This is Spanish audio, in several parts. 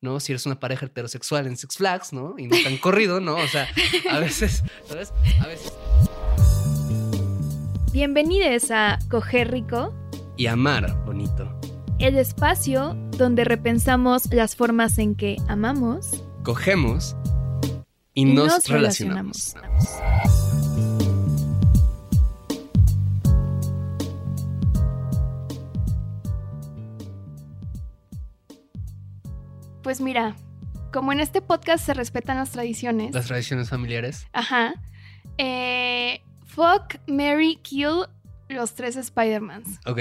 ¿no? Si eres una pareja heterosexual en Six Flags, ¿no? Y no tan corrido, ¿no? O sea, a veces, ¿sabes? A veces. Bienvenidos a Coger Rico y Amar Bonito. El espacio donde repensamos las formas en que amamos, cogemos y, nos, relacionamos. Pues mira, como en este podcast se respetan las tradiciones. Las tradiciones familiares. Ajá. Eh, fuck, Mary, kill los tres Spider-Mans. Ok.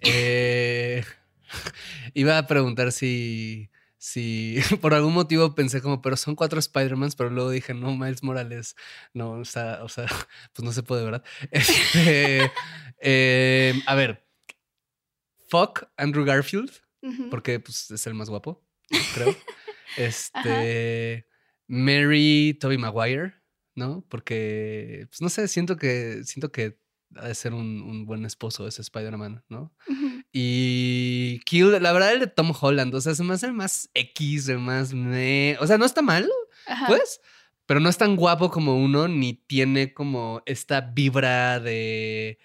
Eh, iba a preguntar si, si por algún motivo pensé como, pero son cuatro Spider-Mans, pero luego dije, no, Miles Morales, no, o sea, o sea pues no se puede, ¿verdad? Este, eh, a ver, fuck Andrew Garfield, porque pues, es el más guapo creo. este. Mary Toby Maguire, ¿no? Porque, pues no sé, siento que, siento que ha de ser un, buen esposo ese Spider-Man, ¿no? Y Kill, la verdad, el de Tom Holland, o sea, se me hace el más X, el más O sea, no está mal, pues, pero no es tan guapo como uno, ni tiene como esta vibra de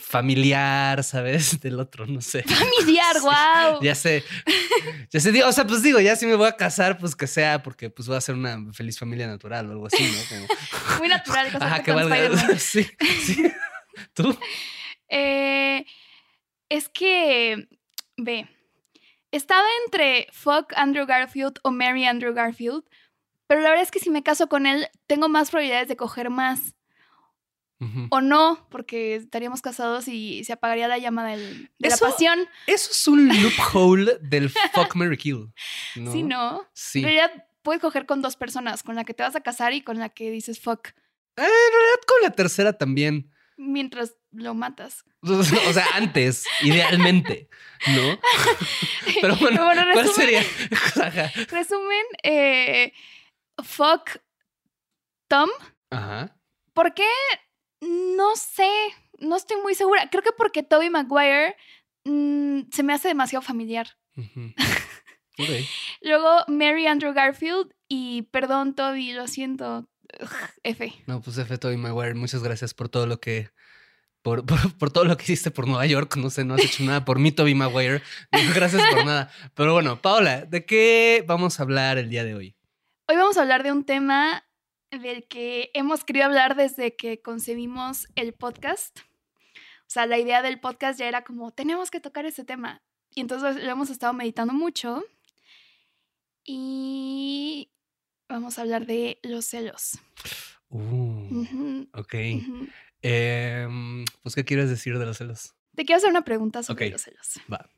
familiar, ¿sabes? Del otro, no sé. Familiar, wow. ya sé. Ya sé, o sea, pues digo, ya si me voy a casar, pues que sea porque pues voy a ser una feliz familia natural o algo así, ¿no? Muy natural Ajá, que valga. Sí, sí. ¿Tú? Eh, es que, ve, estaba entre fuck Andrew Garfield o Mary Andrew Garfield, pero la verdad es que si me caso con él, tengo más probabilidades de coger más. O no, porque estaríamos casados y se apagaría la llama de la pasión. Eso es un loophole del fuck Mary Kill. ¿no? Sí, ¿no? Sí. En realidad puedes coger con dos personas, con la que te vas a casar y con la que dices fuck. Eh, en realidad con la tercera también. Mientras lo matas. O sea, antes, idealmente, ¿no? Pero bueno, ¿cuál sería? resumen, eh, fuck Tom. Ajá. ¿Por qué no sé, no estoy muy segura. Creo que porque Toby Maguire mm, se me hace demasiado familiar. Luego Mary Andrew Garfield y perdón Toby, lo siento. F. No, pues F Toby Maguire, muchas gracias por todo lo que por, por, todo lo que hiciste por Nueva York. No sé, no has hecho nada por mí, Toby Maguire. Gracias por nada. Pero bueno, Paola, ¿de qué vamos a hablar el día de hoy? Hoy vamos a hablar de un tema del que hemos querido hablar desde que concebimos el podcast. O sea, la idea del podcast ya era como, tenemos que tocar ese tema. Y entonces lo hemos estado meditando mucho. Y vamos a hablar de los celos. Uh, Ok. Em, pues, ¿qué quieres decir de los celos? Te quiero hacer una pregunta sobre los celos. Va.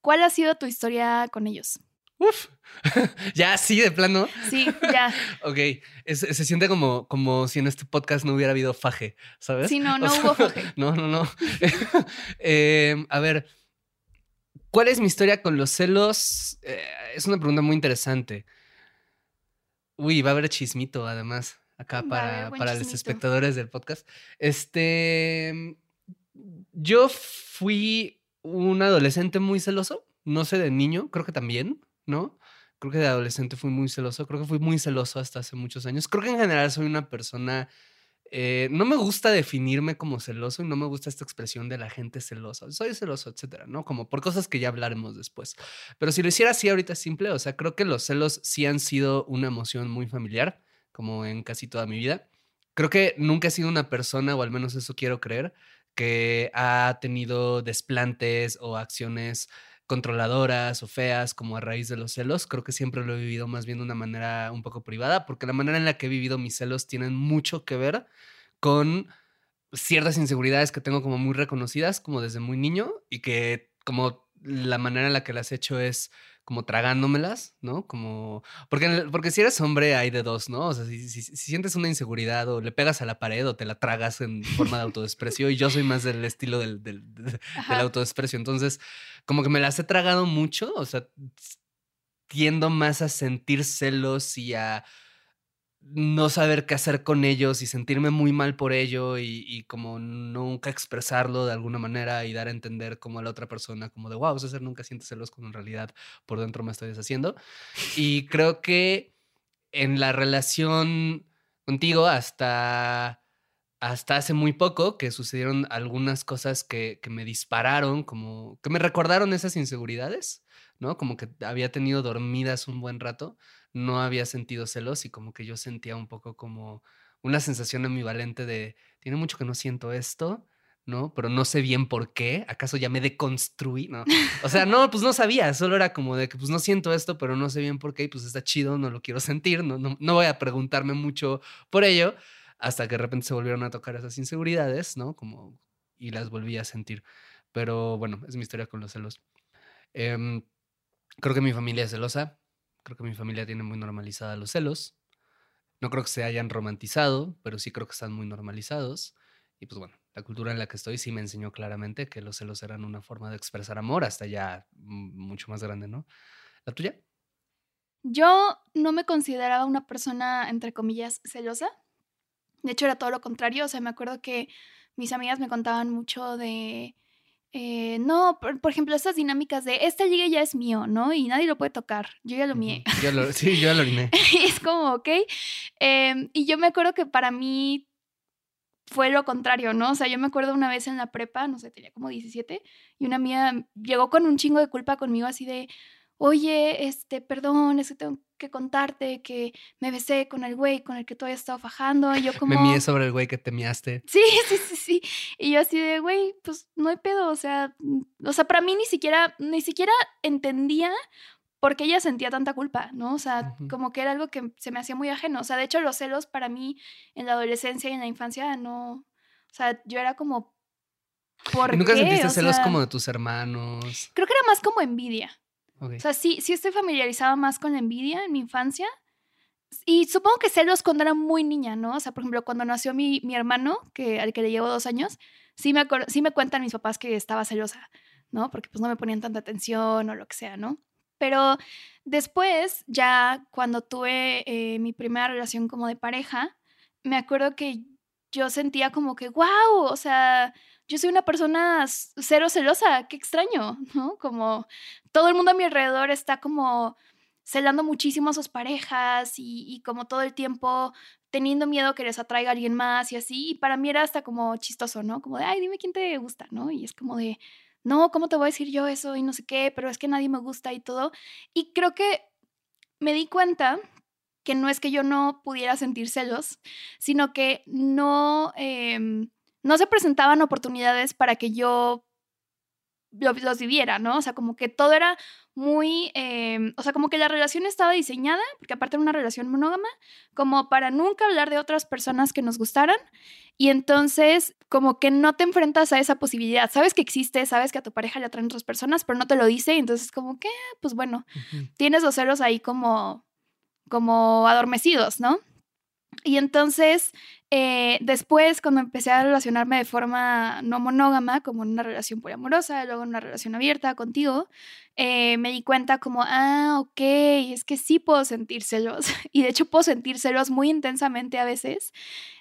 ¿Cuál ha sido tu historia con ellos? Uf, ya sí, de plano. Sí, ya. ok, se siente como, como si en este podcast no hubiera habido faje, ¿sabes? Sí, no, no hubo faje. No, no, no. Em, a ver, ¿cuál es mi historia con los celos? Eh, es una pregunta muy interesante. Uy, va a haber chismito además acá para, para los espectadores del podcast. Este, yo fui un adolescente muy celoso, no sé de niño, creo que también, ¿no? Creo que de adolescente fui muy celoso, creo que fui muy celoso hasta hace muchos años. Creo que en general soy una persona, eh, no me gusta definirme como celoso y no me gusta esta expresión de la gente celosa. Soy celoso, etcétera, ¿no? Como por cosas que ya hablaremos después. Pero si lo hiciera así ahorita simple, o sea, creo que los celos sí han sido una emoción muy familiar, como en casi toda mi vida. Creo que nunca he sido una persona, o al menos eso quiero creer, que ha tenido desplantes o acciones controladoras o feas como a raíz de los celos. Creo que siempre lo he vivido más bien de una manera un poco privada, porque la manera en la que he vivido mis celos tienen mucho que ver con ciertas inseguridades que tengo como muy reconocidas, como desde muy niño, y que como la manera en la que las he hecho es como tragándomelas, ¿no? Como, porque, porque si eres hombre hay de dos, ¿no? O sea, si, si- si sientes una inseguridad o le pegas a la pared o te la tragas en forma de autodesprecio, y yo soy más del estilo del, del, del Ajá. autodesprecio, entonces como que me las he tragado mucho, o sea, tiendo más a sentir celos y a no saber qué hacer con ellos y sentirme muy mal por ello y, y como nunca expresarlo de alguna manera y dar a entender como a la otra persona como de wow, César nunca siente celos cuando en realidad por dentro me estoy deshaciendo. Y creo que en la relación contigo hasta hasta hace muy poco que sucedieron algunas cosas que, que me dispararon, como que me recordaron esas inseguridades, ¿no? Como que había tenido dormidas un buen rato, no había sentido celos y como que yo sentía un poco como una sensación ambivalente de, tiene mucho que no siento esto, ¿no? Pero no sé bien por qué, ¿acaso ya me deconstruí? No. O sea, no, pues no sabía, solo era como de que pues no siento esto, pero no sé bien por qué y pues está chido, no lo quiero sentir, no, no, no voy a preguntarme mucho por ello hasta que de repente se volvieron a tocar esas inseguridades, ¿no? Como, y las volví a sentir. Pero bueno, es mi historia con los celos. Em, creo que mi familia es celosa, creo que mi familia tiene muy normalizada los celos. No creo que se hayan romantizado, pero sí creo que están muy normalizados. Y pues bueno, la cultura en la que estoy sí me enseñó claramente que los celos eran una forma de expresar amor hasta ya mucho más grande, ¿no? ¿La tuya? Yo no me consideraba una persona, entre comillas, celosa. De hecho, era todo lo contrario. O sea, me acuerdo que mis amigas me contaban mucho de. Eh, no, por, por ejemplo, estas dinámicas de este ligue ya es mío, ¿no? Y nadie lo puede tocar. Yo ya lo mié. Yo lo- sí, yo ya lo y es como, ok. Em, y yo me acuerdo que para mí fue lo contrario, ¿no? O sea, yo me acuerdo una vez en la prepa, no sé, tenía como 17, y una amiga llegó con un chingo de culpa conmigo así de, oye, este, perdón, es que tengo que contarte que me besé con el güey con el que tú habías estado fajando. Y yo como... Me mié sobre el güey que te miaste. Sí, sí, sí, sí. Y yo así de, güey, pues no hay pedo, o sea, mm, o sea, para mí ni siquiera, ni siquiera entendía por qué ella sentía tanta culpa, ¿no? O sea, como que era algo que se me hacía muy ajeno. O sea, de hecho, los celos para mí en la adolescencia y en la infancia no, o sea, yo era como, ¿por ¿Y nunca qué? sentiste O celos sea, como de tus hermanos? Creo que era más como envidia. O sea, sí, sí estoy familiarizada más con la envidia en mi infancia. Y supongo que celos cuando era muy niña, ¿no? O sea, por ejemplo, cuando nació mi, mi hermano, que, al que le llevo dos años, sí me, sí me cuentan mis papás que estaba celosa, ¿no? Porque pues no me ponían tanta atención o lo que sea, ¿no? Pero después, ya cuando tuve eh, mi primera relación como de pareja, me acuerdo que yo sentía como que, wow, o sea, yo soy una persona cero celosa, qué extraño, ¿no? Como todo el mundo a mi alrededor está como celando muchísimo a sus parejas y, y como todo el tiempo teniendo miedo que les atraiga a alguien más y así. Y para mí era hasta como chistoso, ¿no? Como de, ay, dime quién te gusta, ¿no? Y es como de, no, ¿cómo te voy a decir yo eso? Y no sé qué, pero es que nadie me gusta y todo. Y creo que me di cuenta que no es que yo no pudiera sentir celos, sino que no, em, no se presentaban oportunidades para que yo lo- los viviera, ¿no? O sea, como que todo era muy, em, o sea, como que la relación estaba diseñada, porque aparte era una relación monógama, como para nunca hablar de otras personas que nos gustaran. Y entonces, como que no te enfrentas a esa posibilidad. Sabes que existe, sabes que a tu pareja le atraen otras personas, pero no te lo dice. Y entonces, como que, pues bueno, tienes los celos ahí como, como adormecidos, ¿no? Y entonces, Eh, después, cuando empecé a relacionarme de forma no monógama, como en una relación poliamorosa, luego en una relación abierta contigo, eh, me di cuenta como, ah, ok, es que sí puedo sentir celos. Y de hecho puedo sentir celos muy intensamente a veces,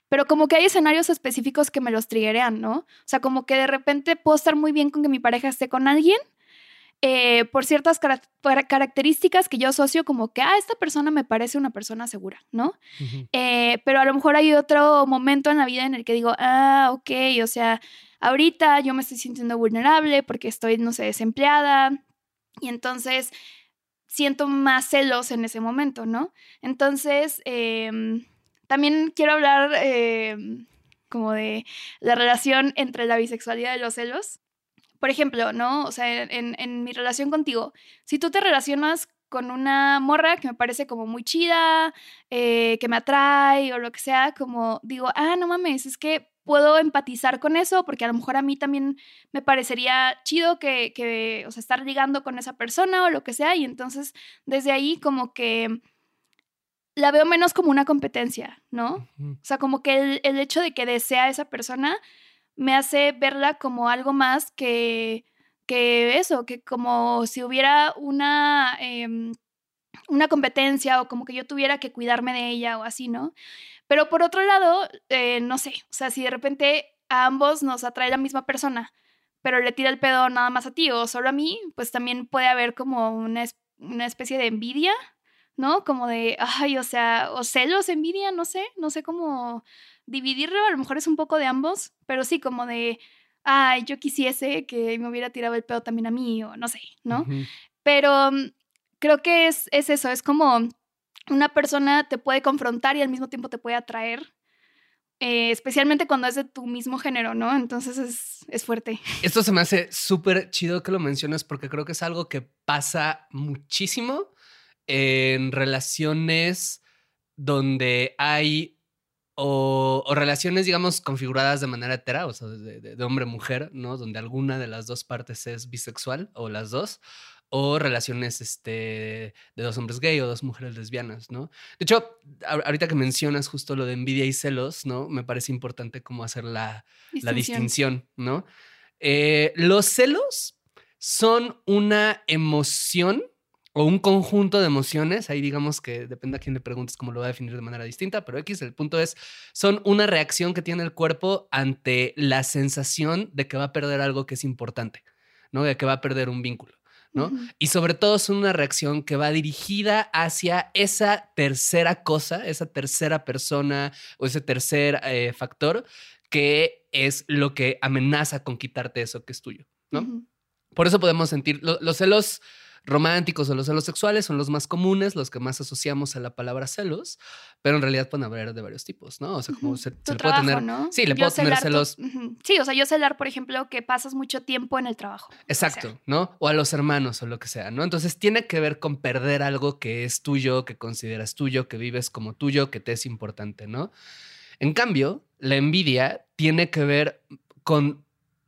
pero como que hay escenarios específicos que me los triggerean, ¿no? O sea, como que de repente puedo estar muy bien con que mi pareja esté con alguien eh, por ciertas características que yo asocio como que, ah, esta persona me parece una persona segura, ¿no? Eh, pero a lo mejor hay otro momento en la vida en el que digo, ah, ok, o sea, ahorita yo me estoy sintiendo vulnerable porque estoy, no sé, desempleada y entonces siento más celos en ese momento, ¿no? Entonces, em, también quiero hablar em, como de la relación entre la bisexualidad y los celos por ejemplo, ¿no? O sea, en, mi relación contigo, si tú te relacionas con una morra que me parece como muy chida, eh, que me atrae o lo que sea, como digo, ah, no mames, es que puedo empatizar con eso porque a lo mejor a mí también me parecería chido que, que, o sea, estar ligando con esa persona o lo que sea y entonces desde ahí como que la veo menos como una competencia, ¿no? O sea, como que el, el hecho de que desea a esa persona me hace verla como algo más que, que eso, que como si hubiera una, em, una competencia o como que yo tuviera que cuidarme de ella o así, ¿no? Pero por otro lado, eh, no sé, o sea, si de repente a ambos nos atrae la misma persona, pero le tira el pedo nada más a ti o solo a mí, pues también puede haber como una, una especie de envidia, ¿no? Como de, ay, o sea, o celos, envidia, no sé, no sé cómo dividirlo, a lo mejor es un poco de ambos, pero sí como de, ay, yo quisiese que me hubiera tirado el pedo también a mí, o no sé, ¿no? Pero mm, creo que es, es eso, es como una persona te puede confrontar y al mismo tiempo te puede atraer. Eh, especialmente cuando es de tu mismo género, ¿no? Entonces es, es fuerte. Esto se me hace súper chido que lo menciones porque creo que es algo que pasa muchísimo en relaciones donde hay o, relaciones, digamos, configuradas de manera hetera, o sea, de, hombre-mujer, ¿no? Donde alguna de las dos partes es bisexual o las dos, o relaciones este, de dos hombres gay o dos mujeres lesbianas, ¿no? De hecho, ahorita que mencionas justo lo de envidia y celos, ¿no? Me parece importante como hacer la distinción, la distinción ¿no? Eh, los celos son una emoción o un conjunto de emociones, ahí digamos que depende a quién le preguntes cómo lo va a definir de manera distinta, pero X, el punto es, son una reacción que tiene el cuerpo ante la sensación de que va a perder algo que es importante, ¿no? De que va a perder un vínculo. ¿no? Y sobre todo son una reacción que va dirigida hacia esa tercera cosa, esa tercera persona o ese tercer eh, factor que es lo que amenaza con quitarte eso que es tuyo, ¿no? Por eso podemos sentir los celos románticos o los celos sexuales son los más comunes, los que más asociamos a la palabra celos, pero en realidad pueden haber de varios tipos, ¿no? O sea, como se, le puede tener. Sí, le puedo tener celos. Sí, o sea, yo celar, por ejemplo, que pasas mucho tiempo en el trabajo. Exacto, ¿no? O a los hermanos o lo que sea, ¿no? Entonces tiene que ver con perder algo que es tuyo, que consideras tuyo, que vives como tuyo, que te es importante, ¿no? En cambio, la envidia tiene que ver con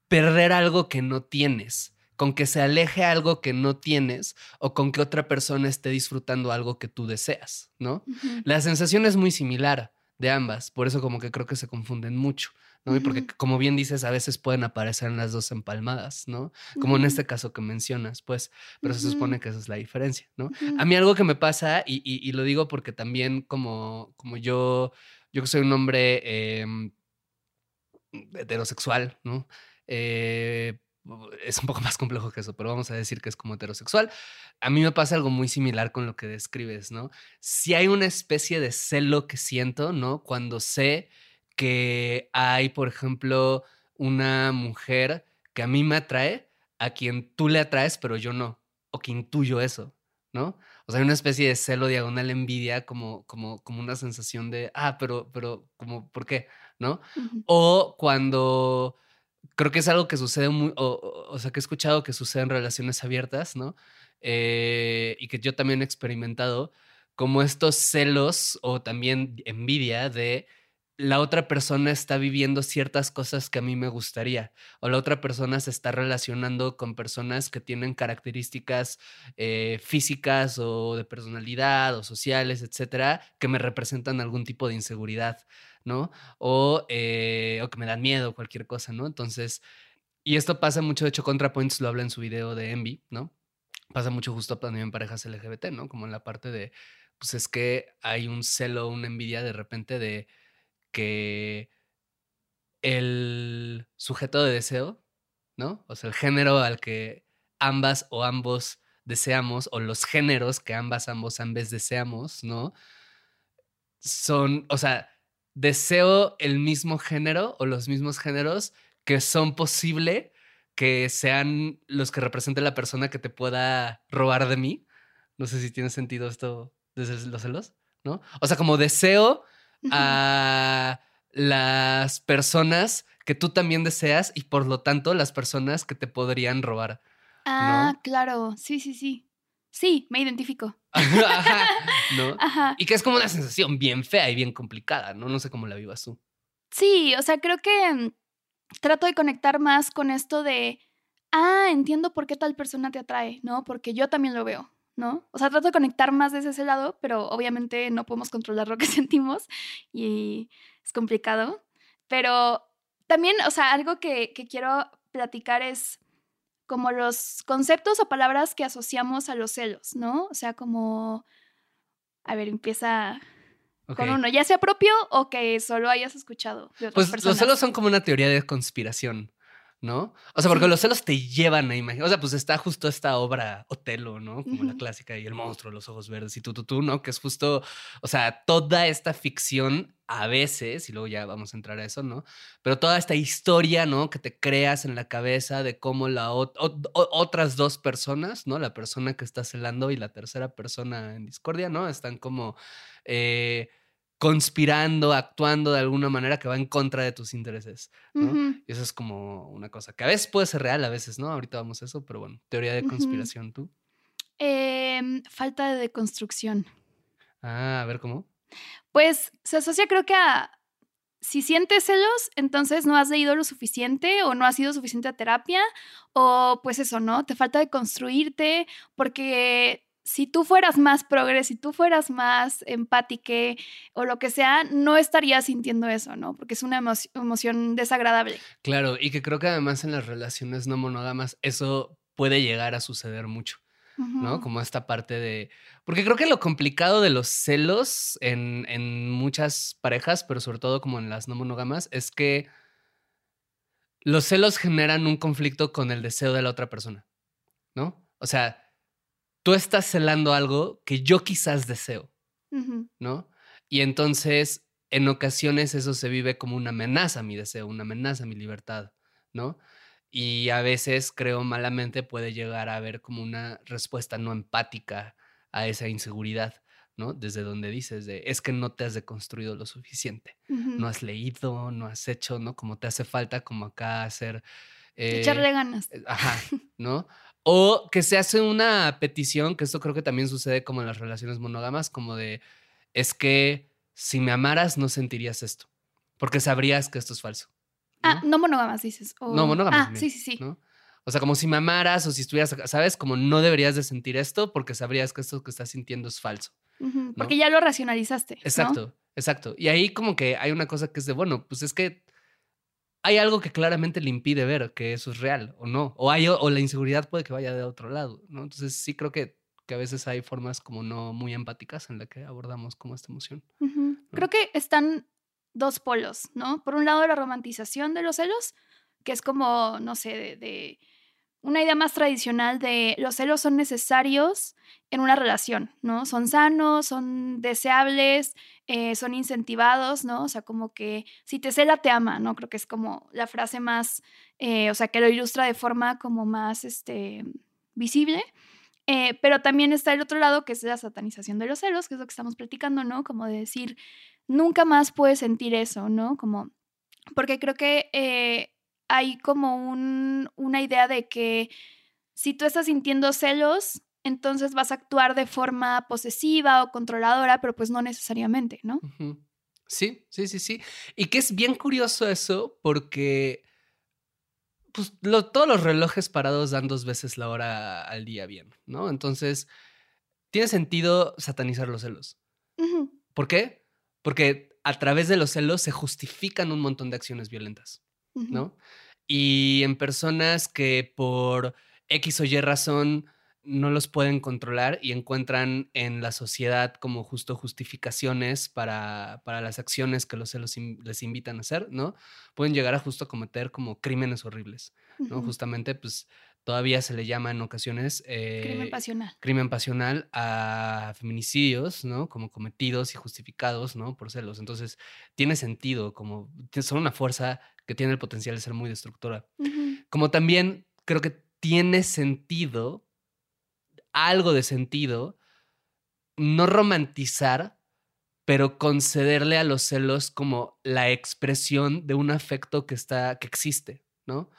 perder algo que no tienes con que se aleje algo que no tienes o con que otra persona esté disfrutando algo que tú deseas, ¿no? La sensación es muy similar de ambas, por eso como que creo que se confunden mucho, ¿no? Y porque como bien dices, a veces pueden aparecer en las dos empalmadas, ¿no? Como en este caso que mencionas, pues, pero se supone que esa es la diferencia, ¿no? A mí algo que me pasa, y, lo digo porque también como, como yo, yo que soy un hombre em, heterosexual, ¿no? Eh, es un poco más complejo que eso, pero vamos a decir que es como heterosexual. A mí me pasa algo muy similar con lo que describes, ¿no? Si hay una especie de celo que siento, ¿no? Cuando sé que hay, por ejemplo, una mujer que a mí me atrae, a quien tú le atraes, pero yo no, o que intuyo eso, ¿no? O sea, hay una especie de celo diagonal envidia, como, como, como una sensación de, ah, pero, pero, como, ¿por qué? ¿No? O cuando creo que es algo que sucede muy, o, sea, que he escuchado que sucede en relaciones abiertas, ¿no? Eh, y que yo también he experimentado, como estos celos o también envidia de la otra persona está viviendo ciertas cosas que a mí me gustaría, o la otra persona se está relacionando con personas que tienen características eh, físicas o de personalidad o sociales, etcétera, que me representan algún tipo de inseguridad, ¿no? O, eh, o que me dan miedo, cualquier cosa, ¿no? Entonces, y esto pasa mucho, de hecho, ContraPoints lo habla en su video de Envy, ¿no? Pasa mucho justo también en parejas LGBT, ¿no? Como en la parte de, pues es que hay un celo, una envidia de repente de que el sujeto de deseo, ¿no? O sea, el género al que ambas o ambos deseamos, o los géneros que ambas, ambos, ambes deseamos, ¿no? Son, o sea, deseo el mismo género o los mismos géneros que son posible que sean los que represente la persona que te pueda robar de mí. No sé si tiene sentido esto desde los celos, ¿no? O sea, como deseo a las personas que tú también deseas y por lo tanto las personas que te podrían robar. Ah, claro, sí, sí, sí. Sí, me identifico. ¿no? Ajá. Y que es como una sensación bien fea y bien complicada, ¿no? No sé cómo la vivas tú. Sí, o sea, creo que mm, trato de conectar más con esto de, ah, entiendo por qué tal persona te atrae, ¿no? Porque yo también lo veo. ¿no? O sea, trato de conectar más desde ese lado, pero obviamente no podemos controlar lo que sentimos y es complicado. Pero también, o sea, algo que, quiero platicar es como los conceptos o palabras que asociamos a los celos, ¿no? O sea, como, a ver, empieza con uno, ya sea propio o que solo hayas escuchado de otras pues los celos son como una teoría de conspiración. ¿No? O sea, porque los celos te llevan a imaginar. O sea, pues está justo esta obra Otelo, ¿no? Como la clásica y el monstruo, los ojos verdes y tú, tú, tú, ¿no? Que es justo, o sea, toda esta ficción a veces, y luego ya vamos a entrar a eso, ¿no? Pero toda esta historia, ¿no? Que te creas en la cabeza de cómo la otras dos personas, ¿no? La persona que está celando y la tercera persona en discordia, ¿no? Están como... Eh, conspirando, actuando de alguna manera que va en contra de tus intereses. ¿no? Y eso es como una cosa que a veces puede ser real, a veces no. Ahorita vamos a eso, pero bueno, teoría de conspiración, ¿tú? Em, falta de deconstrucción. Ah, a ver cómo. Pues se asocia, creo que a. Si sientes celos, entonces no has leído lo suficiente o no has ido suficiente a terapia o pues eso, ¿no? Te falta de construirte porque si tú fueras más progres, si tú fueras más empática o lo que sea, no estarías sintiendo eso, ¿no? Porque es una emoción desagradable. Claro, y que creo que además en las relaciones no monógamas eso puede llegar a suceder mucho. ¿no? Como esta parte de... Porque creo que lo complicado de los celos en, en muchas parejas, pero sobre todo como en las no monógamas, es que los celos generan un conflicto con el deseo de la otra persona, ¿no? O sea, tú estás celando algo que yo quizás deseo, ¿no? Y entonces, en ocasiones eso se vive como una amenaza a mi deseo, una amenaza a mi libertad, ¿no? Y a veces, creo malamente, puede llegar a haber como una respuesta no empática a esa inseguridad, ¿no? Desde donde dices de, es que no te has deconstruido lo suficiente, no has leído, no has hecho, ¿no? Como te hace falta como acá hacer... Echarle ganas. Eh, ajá, ¿no? O que se hace una petición, que esto creo que también sucede como en las relaciones monógamas, como de, es que si me amaras no sentirías esto, porque sabrías que esto es falso. Ah, no monógamas dices. No, monógamas. Ah, sí, sí, sí. O sea, como si me amaras o si estuvieras, ¿sabes? Como no deberías de sentir esto porque sabrías que esto que estás sintiendo es falso. Porque ya lo racionalizaste. Exacto, exacto. Y ahí como que hay una cosa que es de, bueno, pues es que hay algo que claramente le impide ver que eso es real o no. O, hay, o la inseguridad puede que vaya de otro lado, ¿no? Entonces sí creo que, que a veces hay formas como no muy empáticas en la que abordamos como esta emoción. Creo que están dos polos, ¿no? Por un lado la romantización de los celos, que es como, no sé, de una idea más tradicional de los celos son necesarios en una relación, ¿no? Son sanos, son deseables, eh, son incentivados, ¿no? O sea, como que si te cela, te ama, ¿no? Creo que es como la frase más, eh, o sea, que lo ilustra de forma como más, este, visible. Eh, pero también está el otro lado, que es la satanización de los celos, que es lo que estamos platicando, ¿no? Como de decir, nunca más puedes sentir eso, ¿no? Como, porque creo que hay como un, una idea de que si tú estás sintiendo celos, entonces vas a actuar de forma posesiva o controladora, pero pues no necesariamente, ¿no? Sí, sí, sí, sí. Y que es bien curioso eso porque pues, todos los relojes parados dan dos veces la hora al día bien, ¿no? Entonces, tiene sentido satanizar los celos. ¿Por qué? Porque a través de los celos se justifican un montón de acciones violentas, ¿no? Y en personas que por X o Y razón no los pueden controlar y encuentran en la sociedad como justo justificaciones para, para las acciones que los celos les invitan a hacer, ¿no? Pueden llegar a justo cometer como crímenes horribles, ¿no? Justamente, pues todavía se le llama en ocasiones... crimen eh, pasional. Crimen pasional a feminicidios, ¿no? Como cometidos y justificados, ¿no? Por celos. Entonces, tiene sentido, como son una fuerza que tiene el potencial de ser muy destructora. Como también creo que tiene sentido algo de sentido, no romantizar, pero concederle a los celos como la expresión de un afecto que está, que existe, ¿no?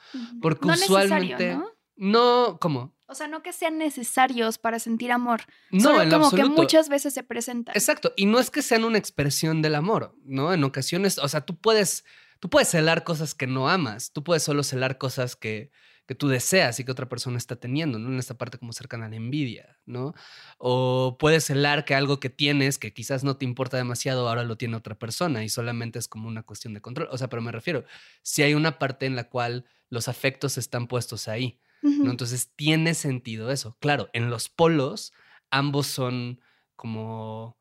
Porque usualmente. ¿no? no, ¿cómo? O sea, no que sean necesarios para sentir amor. No, en como que muchas veces se presentan. Exacto. Y no es que sean una expresión del amor, ¿no? En ocasiones, o sea, tú puedes, tú puedes celar cosas que no amas. Tú puedes solo celar cosas que, que tú deseas y que otra persona está teniendo, ¿no? En esta parte como cercana a la envidia, ¿no? O puedes celar que algo que tienes, que quizás no te importa demasiado, ahora lo tiene otra persona y solamente es como una cuestión de control. O sea, pero me refiero, si hay una parte en la cual los afectos están puestos ahí, ¿no? Entonces tiene sentido eso. Claro, en los polos ambos son como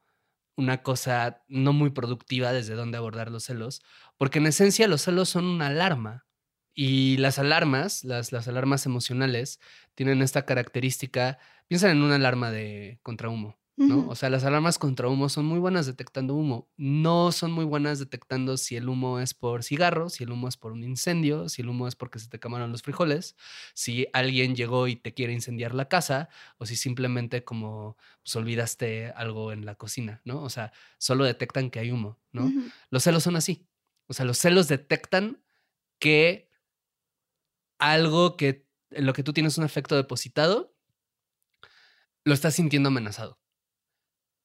una cosa no muy productiva desde donde abordar los celos, porque en esencia los celos son una alarma, y las alarmas, las, las alarmas emocionales, tienen esta característica, piensan en una alarma de ¿no? O sea, las alarmas contra humo son muy buenas detectando humo, no son muy buenas detectando si el humo es por cigarros, si el humo es por un incendio, si el humo es porque se te quemaron los frijoles, si alguien llegó y te quiere incendiar la casa, o si simplemente como pues, olvidaste algo en la cocina, ¿no? O sea, solo detectan que hay humo, ¿no? Los celos son así. O sea, los celos detectan que algo que en lo que tú tienes un efecto depositado, lo estás sintiendo amenazado.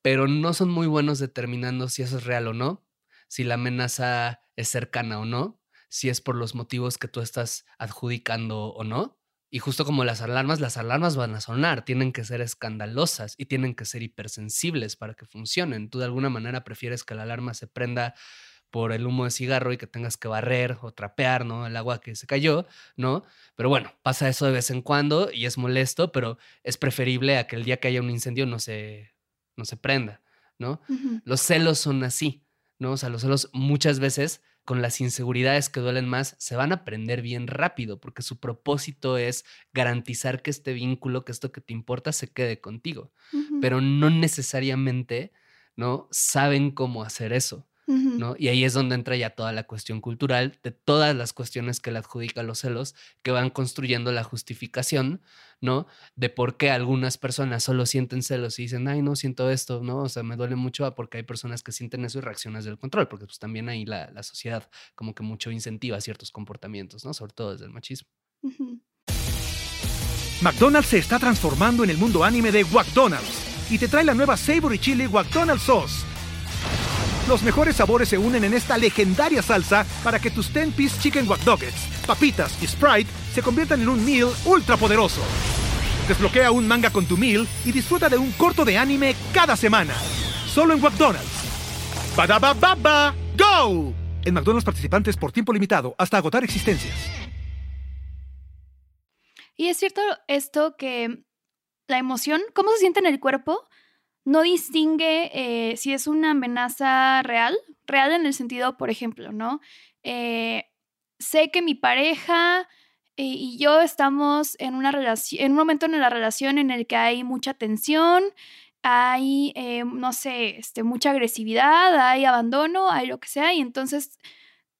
Pero no son muy buenos determinando si eso es real o no, si la amenaza es cercana o no, si es por los motivos que tú estás adjudicando o no. Y justo como las alarmas, las alarmas van a sonar, tienen que ser escandalosas y tienen que ser hipersensibles para que funcionen. Tú de alguna manera prefieres que la alarma se prenda por el humo de cigarro y que tengas que barrer o trapear, ¿no? El agua que se cayó, ¿no? Pero bueno, pasa eso de vez en cuando y es molesto, pero es preferible a que el día que haya un incendio no se, no se prenda, ¿no? Los celos son así, ¿no? O sea, los celos muchas veces con las inseguridades que duelen más se van a prender bien rápido porque su propósito es garantizar que este vínculo, que esto que te importa se quede contigo, pero no necesariamente, ¿no? Saben cómo hacer eso. ¿No? Y ahí es donde entra ya toda la cuestión cultural de todas las cuestiones que le adjudica los celos, que van construyendo la justificación, ¿no? De por qué algunas personas solo sienten celos y dicen, ay, no siento esto, ¿no? O sea, me duele mucho porque hay personas que sienten eso y reacciones del control, porque pues también ahí la, la sociedad como que mucho incentiva ciertos comportamientos, ¿no? Sobre todo desde el machismo. McDonald's se está transformando en el mundo anime de McDonald's y te trae la nueva Savory Chili McDonald's Sauce los mejores sabores se unen en esta legendaria salsa para que tus 10-piece chicken wack papitas y Sprite se conviertan en un meal ultra poderoso. Desbloquea un manga con tu meal y disfruta de un corto de anime cada semana. Solo en McDonald's. baba ¡Go! En McDonald's participantes por tiempo limitado hasta agotar existencias. Y es cierto esto que la emoción, ¿cómo se siente en el cuerpo? No distingue eh, si es una amenaza real, real en el sentido, por ejemplo, ¿no? Eh, sé que mi pareja eh, y yo estamos en una relación, en un momento en la relación en el que hay mucha tensión, hay, no sé, este, mucha agresividad, hay abandono, hay lo que sea, y entonces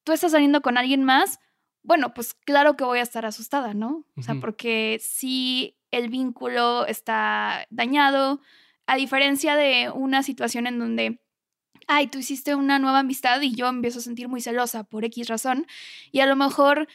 tú estás saliendo con alguien más, bueno, pues claro que voy a estar asustada, ¿no? O sea, porque si el vínculo está dañado, a diferencia de una situación en donde, ay, tú hiciste una nueva amistad y yo empiezo a sentir muy celosa por X razón, y a lo mejor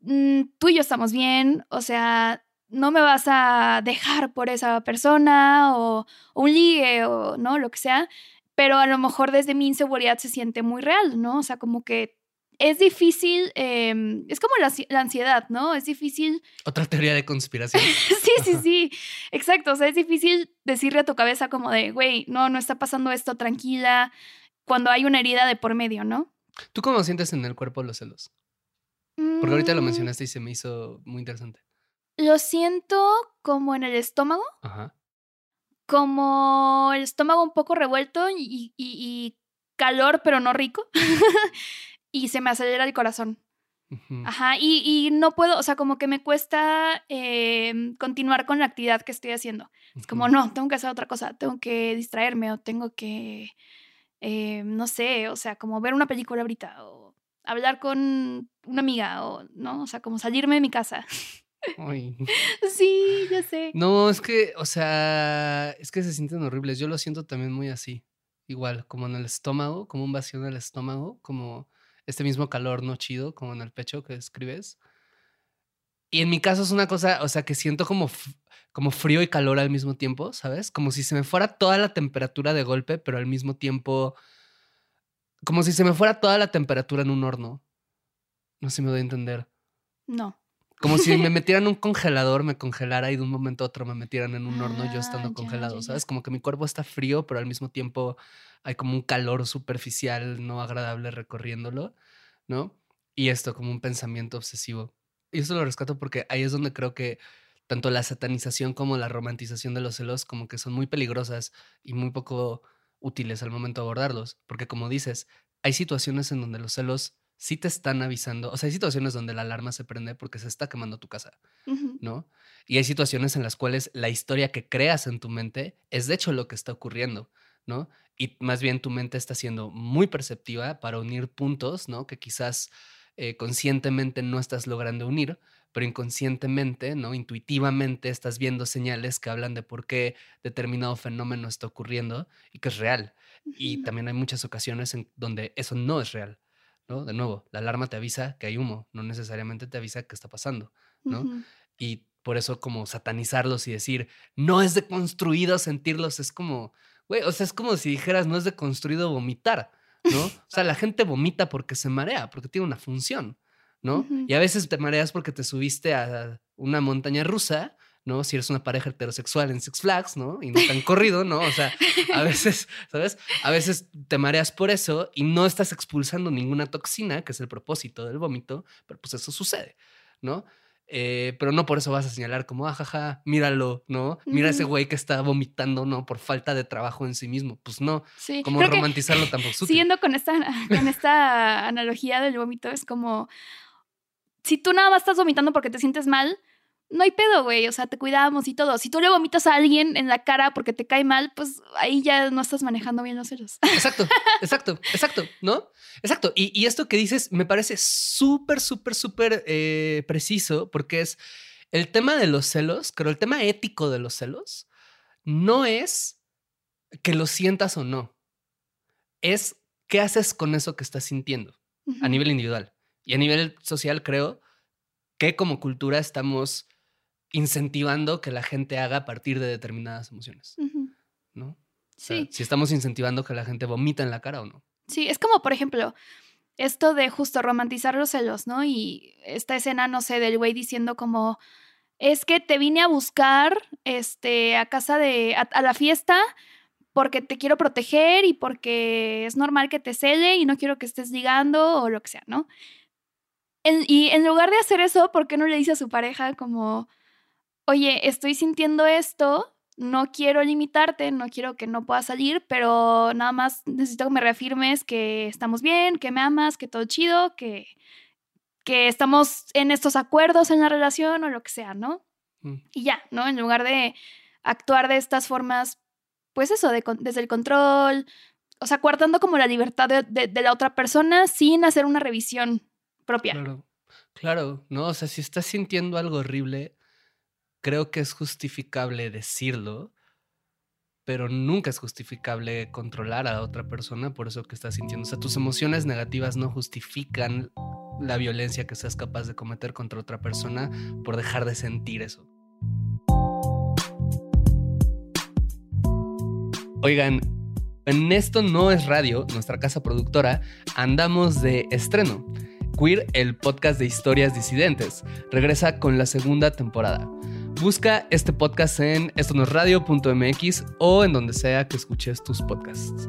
mm, tú y yo estamos bien, o sea, no me vas a dejar por esa persona o, un ligue o no, lo que sea, pero a lo mejor desde mi inseguridad se siente muy real, ¿no? O sea, como que es difícil, em, es como la, la, ansiedad, ¿no? Es difícil... Otra teoría de conspiración. sí, sí, sí, exacto, o sea, es difícil decirle a tu cabeza como de, güey, no, no está pasando esto, tranquila, cuando hay una herida de por medio, ¿no? ¿Tú cómo sientes en el cuerpo los celos? Porque ahorita lo Mm, mencionaste y se me hizo muy interesante. Lo siento como en el estómago, Ajá. como el estómago un poco revuelto y, y- y calor, pero no rico. y se me acelera el corazón. Ajá, y, y no puedo, o sea, como que me cuesta em, continuar con la actividad que estoy haciendo. Es como, no, tengo que hacer otra cosa, tengo que distraerme o tengo que, eh, no sé, o sea, como ver una película ahorita o hablar con una amiga o, ¿no? O sea, como salirme de mi casa. Ay. sí, ya sé. No, es que, o sea, es que se sienten horribles. Yo lo siento también muy así. Igual, como en el estómago, como un vacío en el estómago, como este mismo calor no chido, como en el pecho que escribes. Y en mi caso es una cosa, o sea, que siento como, como frío y calor al mismo tiempo, ¿sabes? Como si se me fuera toda la temperatura de golpe, pero al mismo tiempo, como si se me fuera toda la temperatura en un horno. No sé si me doy a entender. No. Como si me metieran en un congelador, me congelara y de un momento a otro me metieran en un horno yo Ah, estando ya, congelado, ya, ya. ¿sabes? Como que mi cuerpo está frío, pero al mismo tiempo hay como un calor superficial, no agradable recorriéndolo, ¿no? Y esto como un pensamiento obsesivo. Y eso lo rescato porque ahí es donde creo que tanto la satanización como la romantización de los celos como que son muy peligrosas y muy poco útiles al momento de abordarlos. Porque como dices, hay situaciones en donde los celos sí te están avisando. O sea, hay situaciones donde la alarma se prende porque se está quemando tu casa. ¿no? Y hay situaciones en las cuales la historia que creas en tu mente es de hecho lo que está ocurriendo, ¿no? Y más bien tu mente está siendo muy perceptiva para unir puntos, ¿no? Que quizás eh, conscientemente no estás logrando unir, pero inconscientemente, ¿no? Intuitivamente estás viendo señales que hablan de por qué determinado fenómeno está ocurriendo y que es real. Y también hay muchas ocasiones en donde eso no es real, ¿no? De nuevo, la alarma te avisa que hay humo, no necesariamente te avisa qué está pasando, ¿no? Y por eso como satanizarlos y decir, no es deconstruido sentirlos, es como, güey, o sea, es como si dijeras, no es deconstruido vomitar, ¿no? O sea, la gente vomita porque se marea, porque tiene una función, ¿no? Y a veces te mareas porque te subiste a una montaña rusa, ¿no? Si eres una pareja heterosexual en Six Flags, ¿no? Y no te han corrido, ¿no? O sea, a veces, ¿sabes? A veces te mareas por eso y no estás expulsando ninguna toxina, que es el propósito del vómito, pero pues eso sucede, ¿no? Eh, pero no por eso vas a señalar como, ajaja, míralo, ¿no? Mira ese güey que está vomitando, ¿no? Por falta de trabajo en sí mismo. Pues no, Sí, como creo que romantizarlo tampoco es útil. siguiendo con esta, con esta analogía del vómito, es como, si tú nada más estás vomitando porque te sientes mal, no hay pedo, güey, o sea, te cuidamos y todo. Si tú le vomitas a alguien en la cara porque te cae mal, pues ahí ya no estás manejando bien los celos. Exacto, exacto, exacto, ¿no? Exacto. Y, y esto que dices me parece súper, súper, súper eh, preciso porque es el tema de los celos, pero el tema ético de los celos no es que lo sientas o no, es qué haces con eso que estás sintiendo a nivel individual. Y a nivel social creo que como cultura estamos incentivando que la gente haga a partir de determinadas emociones. ¿no? O sea, Sí. si estamos incentivando que la gente vomita en la cara o no. Sí, es como, por ejemplo, esto de justo romantizar los celos, ¿no? Y esta escena, no sé, del güey diciendo como, es que te vine a buscar, este, a casa de, a, a la fiesta porque te quiero proteger y porque es normal que te cele y no quiero que estés ligando o lo que sea, ¿no? En- y en lugar de hacer eso, ¿por qué no le dice a su pareja como, oye, estoy sintiendo esto, no quiero limitarte, no quiero que no puedas salir, pero nada más necesito que me reafirmes que estamos bien, que me amas, que todo chido, que, que estamos en estos acuerdos en la relación o lo que sea, ¿no? Mm. Y ya, ¿no? En lugar de actuar de estas formas, pues eso, de desde el control, o sea, coartando como la libertad de, de- de la otra persona sin hacer una revisión propia. Claro, claro, ¿no? O sea, si estás sintiendo algo horrible, creo que es justificable decirlo, pero nunca es justificable controlar a otra persona por eso que estás sintiendo. O sea, tus emociones negativas no justifican la violencia que seas capaz de cometer contra otra persona por dejar de sentir eso. Oigan, En esto no es radio, nuestra casa productora, andamos de estreno. Queer, el podcast de historias disidentes, regresa con la segunda temporada. Busca este podcast en estonosradio.mx o en donde sea que escuches tus podcasts.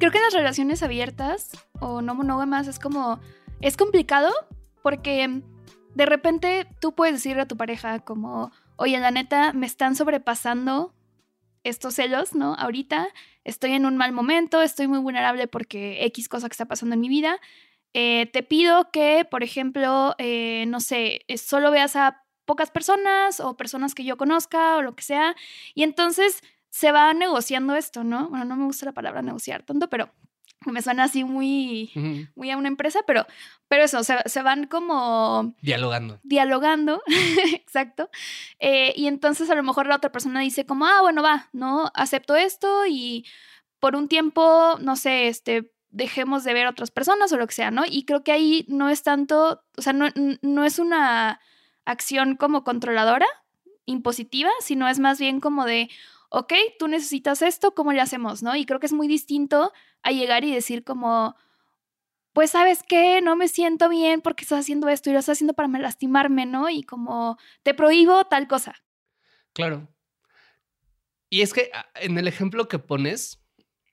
Creo que en las relaciones abiertas o no monógamas es como. Es complicado porque de repente tú puedes decirle a tu pareja, como, oye, la neta, me están sobrepasando estos celos, ¿no? Ahorita estoy en un mal momento, estoy muy vulnerable porque X cosa que está pasando en mi vida. Eh, te pido que, por ejemplo, eh, no sé, eh, solo veas a pocas personas o personas que yo conozca o lo que sea. Y entonces se va negociando esto, ¿no? Bueno, no me gusta la palabra negociar tanto, pero me suena así muy, muy a una empresa, pero, pero eso, se, se van como... Dialogando. Dialogando, exacto. Eh, y entonces a lo mejor la otra persona dice como, ah, bueno, va, ¿no? Acepto esto y por un tiempo, no sé, este, dejemos de ver a otras personas o lo que sea, ¿no? Y creo que ahí no es tanto, o sea, no, no es una acción como controladora, impositiva, sino es más bien como de, ok, tú necesitas esto, ¿cómo le hacemos? ¿No? Y creo que es muy distinto a llegar y decir como, pues sabes qué, no me siento bien porque estás haciendo esto y lo estás haciendo para lastimarme, ¿no? Y como te prohíbo tal cosa. Claro. Y es que ah, en el ejemplo que pones,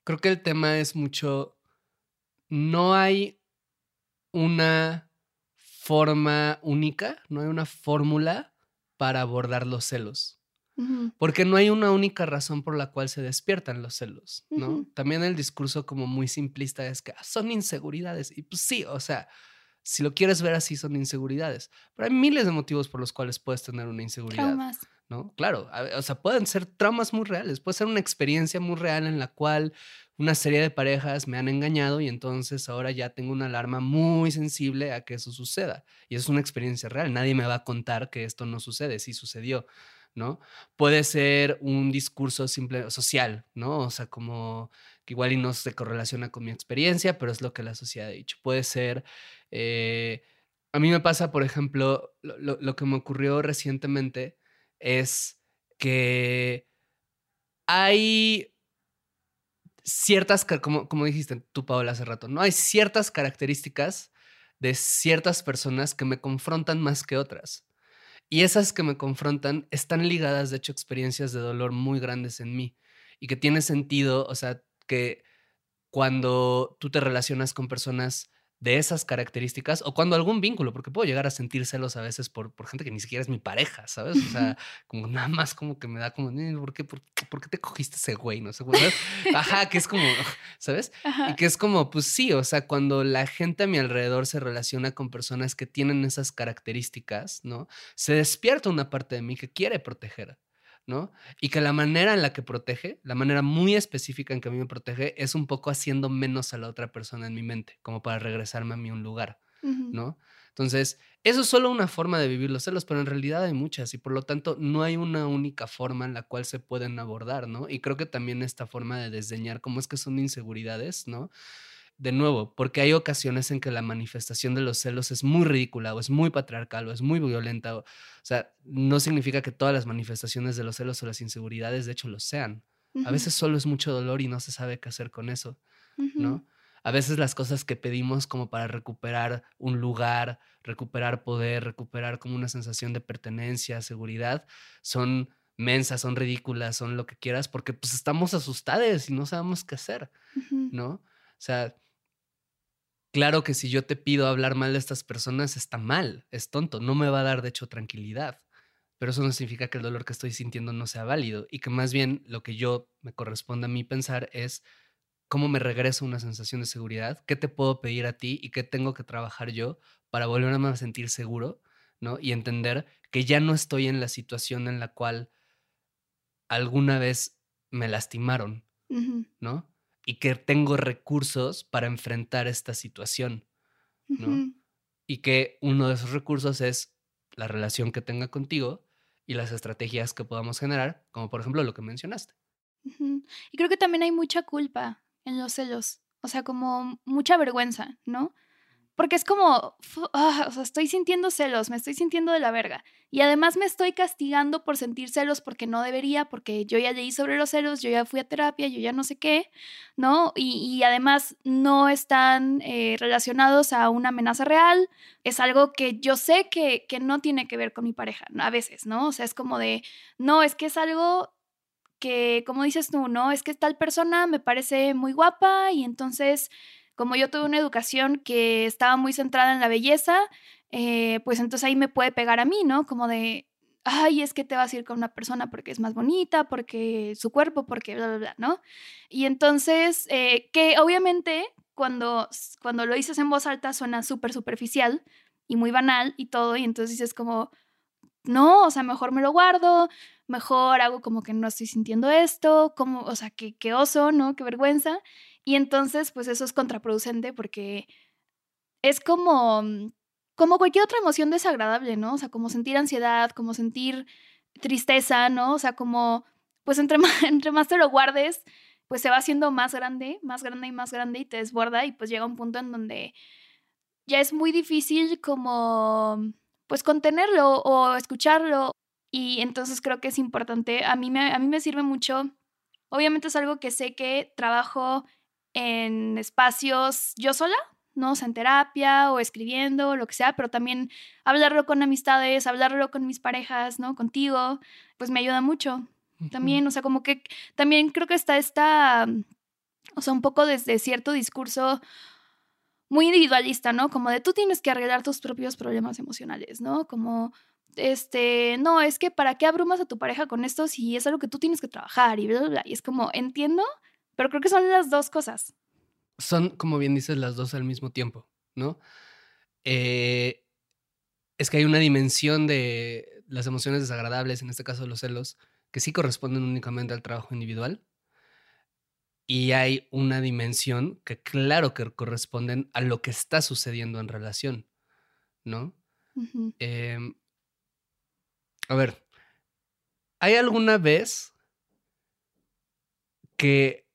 creo que el tema es mucho, no hay una forma única, no hay una fórmula para abordar los celos. Porque no hay una única razón por la cual se despiertan los celos, ¿no? También el discurso como muy simplista es que ah, son inseguridades. Y pues sí, o sea, si lo quieres ver así, son inseguridades. Pero hay miles de motivos por los cuales puedes tener una inseguridad. Traumas. ¿No? Claro, o sea, pueden ser traumas muy reales, puede ser una experiencia muy real en la cual una serie de parejas me han engañado y entonces ahora ya tengo una alarma muy sensible a que eso suceda. Y es una experiencia real. Nadie me va a contar que esto no sucede, sí sucedió. ¿No? Puede ser un discurso simple social, ¿no? O sea, como que igual y no se correlaciona con mi experiencia, pero es lo que la sociedad ha dicho. Puede ser, eh, a mí me pasa, por ejemplo, lo, que me ocurrió recientemente es que hay ciertas, como, como dijiste tú, Paola, hace rato, ¿no? Hay ciertas características de ciertas personas que me confrontan más que otras. Y esas que me confrontan están ligadas, de hecho, a experiencias de dolor muy grandes en mí. Y que tiene sentido, o sea, que cuando tú te relacionas con personas de esas características o cuando algún vínculo, porque puedo llegar a sentir celos a veces por, por gente que ni siquiera es mi pareja, ¿sabes? O sea, como nada más como que me da como, ¿por qué, por, qué te cogiste ese güey? No sé, ajá, que es como, ¿sabes? Y que es como, pues sí, o sea, cuando la gente a mi alrededor se relaciona con personas que tienen esas características, ¿no? Se despierta una parte de mí que quiere proteger. ¿No? Y que la manera en la que protege, la manera muy específica en que a mí me protege, es un poco haciendo menos a la otra persona en mi mente, como para regresarme a mí un lugar, ¿no? Entonces, eso es solo una forma de vivir los celos, pero en realidad hay muchas y por lo tanto no hay una única forma en la cual se pueden abordar, ¿no? Y creo que también esta forma de desdeñar cómo es que son inseguridades, ¿no? De nuevo, porque hay ocasiones en que la manifestación de los celos es muy ridícula o es muy patriarcal o es muy violenta. O, sea, no significa que todas las manifestaciones de los celos o las inseguridades de hecho lo sean. A veces solo es mucho dolor y no se sabe qué hacer con eso, ¿no? A veces las cosas que pedimos como para recuperar un lugar, recuperar poder, recuperar como una sensación de pertenencia, seguridad, son mensas, son ridículas, son lo que quieras, porque pues estamos asustados y no sabemos qué hacer, ¿no? O sea, Claro que si yo te pido hablar mal de estas personas, está mal, es tonto, no me va a dar de hecho tranquilidad. Pero eso no significa que el dolor que estoy sintiendo no sea válido y que más bien lo que yo me corresponde a mí pensar es cómo me regreso una sensación de seguridad, qué te puedo pedir a ti y qué tengo que trabajar yo para volverme a sentir seguro, ¿no? Y entender que ya no estoy en la situación en la cual alguna vez me lastimaron, ¿no? Y que tengo recursos para enfrentar esta situación, ¿no? Y que uno de esos recursos es la relación que tenga contigo y las estrategias que podamos generar, como por ejemplo lo que mencionaste. Y creo que también hay mucha culpa en los celos, o sea, como mucha vergüenza, ¿no? Porque es como, ah, o sea, estoy sintiendo celos, me estoy sintiendo de la verga. Y además me estoy castigando por sentir celos porque no debería, porque yo ya leí sobre los celos, yo ya fui a terapia, yo ya no sé qué, ¿no? Y, y además no están eh, relacionados a una amenaza real. Es algo que yo sé que, que no tiene que ver con mi pareja, a veces, ¿no? O sea, es como de, no, es que es algo que, como dices tú, ¿no? Es que tal persona me parece muy guapa y entonces, como yo tuve una educación que estaba muy centrada en la belleza, eh, pues entonces ahí me puede pegar a mí, ¿no? Como de, ay, es que te vas a ir con una persona porque es más bonita, porque su cuerpo, porque bla, bla, bla, ¿no? Y entonces, eh, que obviamente cuando, cuando lo dices en voz alta suena súper superficial y muy banal y todo, y entonces dices como, no, o sea, mejor me lo guardo, mejor hago como que no estoy sintiendo esto, como, o sea, qué, qué oso, ¿no? Qué vergüenza. Y entonces, pues eso es contraproducente porque es como, mm, como cualquier otra emoción desagradable, ¿no? O sea, como sentir ansiedad, como sentir tristeza, ¿no? O sea, como, pues entre más, entre más te lo guardes, pues se va haciendo más grande, más grande y más grande y te desborda y pues llega un punto en donde ya es muy difícil como, pues contenerlo o escucharlo y entonces creo que es importante, a mí me, a mí me sirve mucho, obviamente es algo que sé que trabajo en espacios yo sola, ¿no? O sea, en terapia o escribiendo, lo que sea, pero también hablarlo con amistades, hablarlo con mis parejas, ¿no? Contigo, pues me ayuda mucho. También, o sea, como que también creo que está esta, o sea, un poco desde cierto discurso muy individualista, ¿no? Como de tú tienes que arreglar tus propios problemas emocionales, ¿no? Como, este, no, es que para qué abrumas a tu pareja con esto si es algo que tú tienes que trabajar y bla, bla, bla. Y es como, entiendo, pero creo que son las dos cosas. Son, como bien dices, las dos al mismo tiempo, ¿no? Eh, es que hay una dimensión de las emociones desagradables, en este caso los celos, que sí corresponden únicamente al trabajo individual. Y hay una dimensión que claro que corresponden a lo que está sucediendo en relación, ¿no? Em, a ver, ¿hay alguna vez que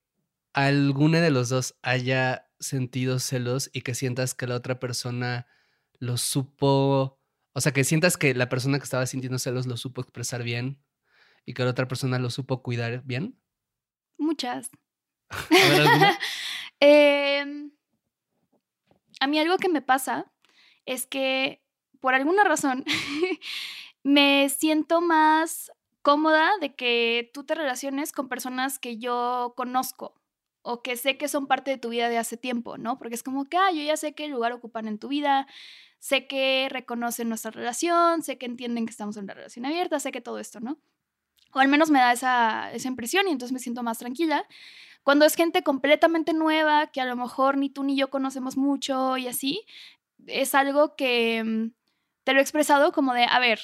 alguna de los dos haya sentido celos y que sientas que la otra persona lo supo, o sea, que sientas que la persona que estaba sintiendo celos lo supo expresar bien y que la otra persona lo supo cuidar bien? Muchas. A ver. Em, a mí algo que me pasa es que por alguna razón me siento más cómoda de que tú te relaciones con personas que yo conozco o que sé que son parte de tu vida de hace tiempo, ¿no? Porque es como que, ah, yo ya sé qué lugar ocupan en tu vida, sé que reconocen nuestra relación, sé que entienden que estamos en una relación abierta, sé que todo esto, ¿no? O al menos me da esa, esa impresión y entonces me siento más tranquila. Cuando es gente completamente nueva, que a lo mejor ni tú ni yo conocemos mucho y así, es algo que mm, te lo he expresado como de, a ver,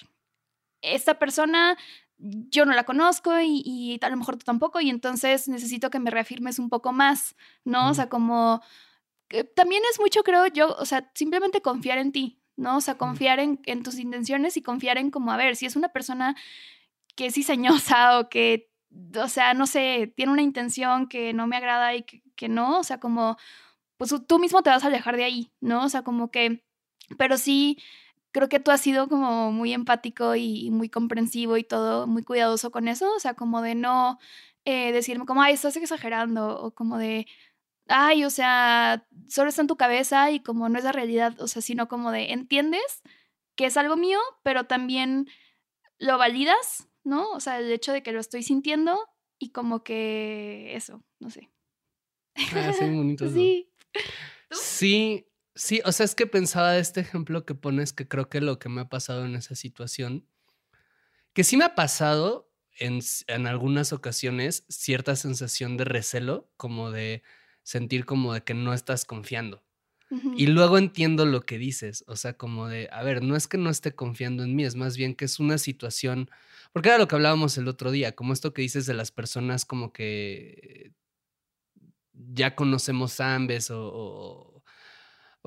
esta persona yo no la conozco y, y a lo mejor tú tampoco, y entonces necesito que me reafirmes un poco más, ¿no? O Mm. sea, como que también es mucho, creo yo, o sea, simplemente confiar en ti, ¿no? O sea, confiar en, en tus intenciones y confiar en como, a ver, si es una persona que es diseñosa o que, o sea, no sé, tiene una intención que no me agrada y que, que no, o sea, como, pues tú mismo te vas a alejar de ahí, ¿no? O sea, como que, pero sí, creo que tú has sido como muy empático y, muy comprensivo y todo, muy cuidadoso con eso, o sea, como de no eh, decirme como, ay, estás exagerando, o como de, ay, o sea, solo está en tu cabeza y como no es la realidad, o sea, sino como de, entiendes que es algo mío, pero también lo validas, ¿no? O sea, el hecho de que lo estoy sintiendo y como que eso, no sé. Ah, sí, bonito. Sí. ¿Tú? Sí, sí, o sea, es que pensaba de este ejemplo que pones que creo que lo que me ha pasado en esa situación, que sí me ha pasado en, en algunas ocasiones cierta sensación de recelo, como de sentir como de que no estás confiando. Y luego entiendo lo que dices, o sea, como de, a ver, no es que no esté confiando en mí, es más bien que es una situación, porque era lo que hablábamos el otro día, como esto que dices de las personas como que ya conocemos a ambos o, o-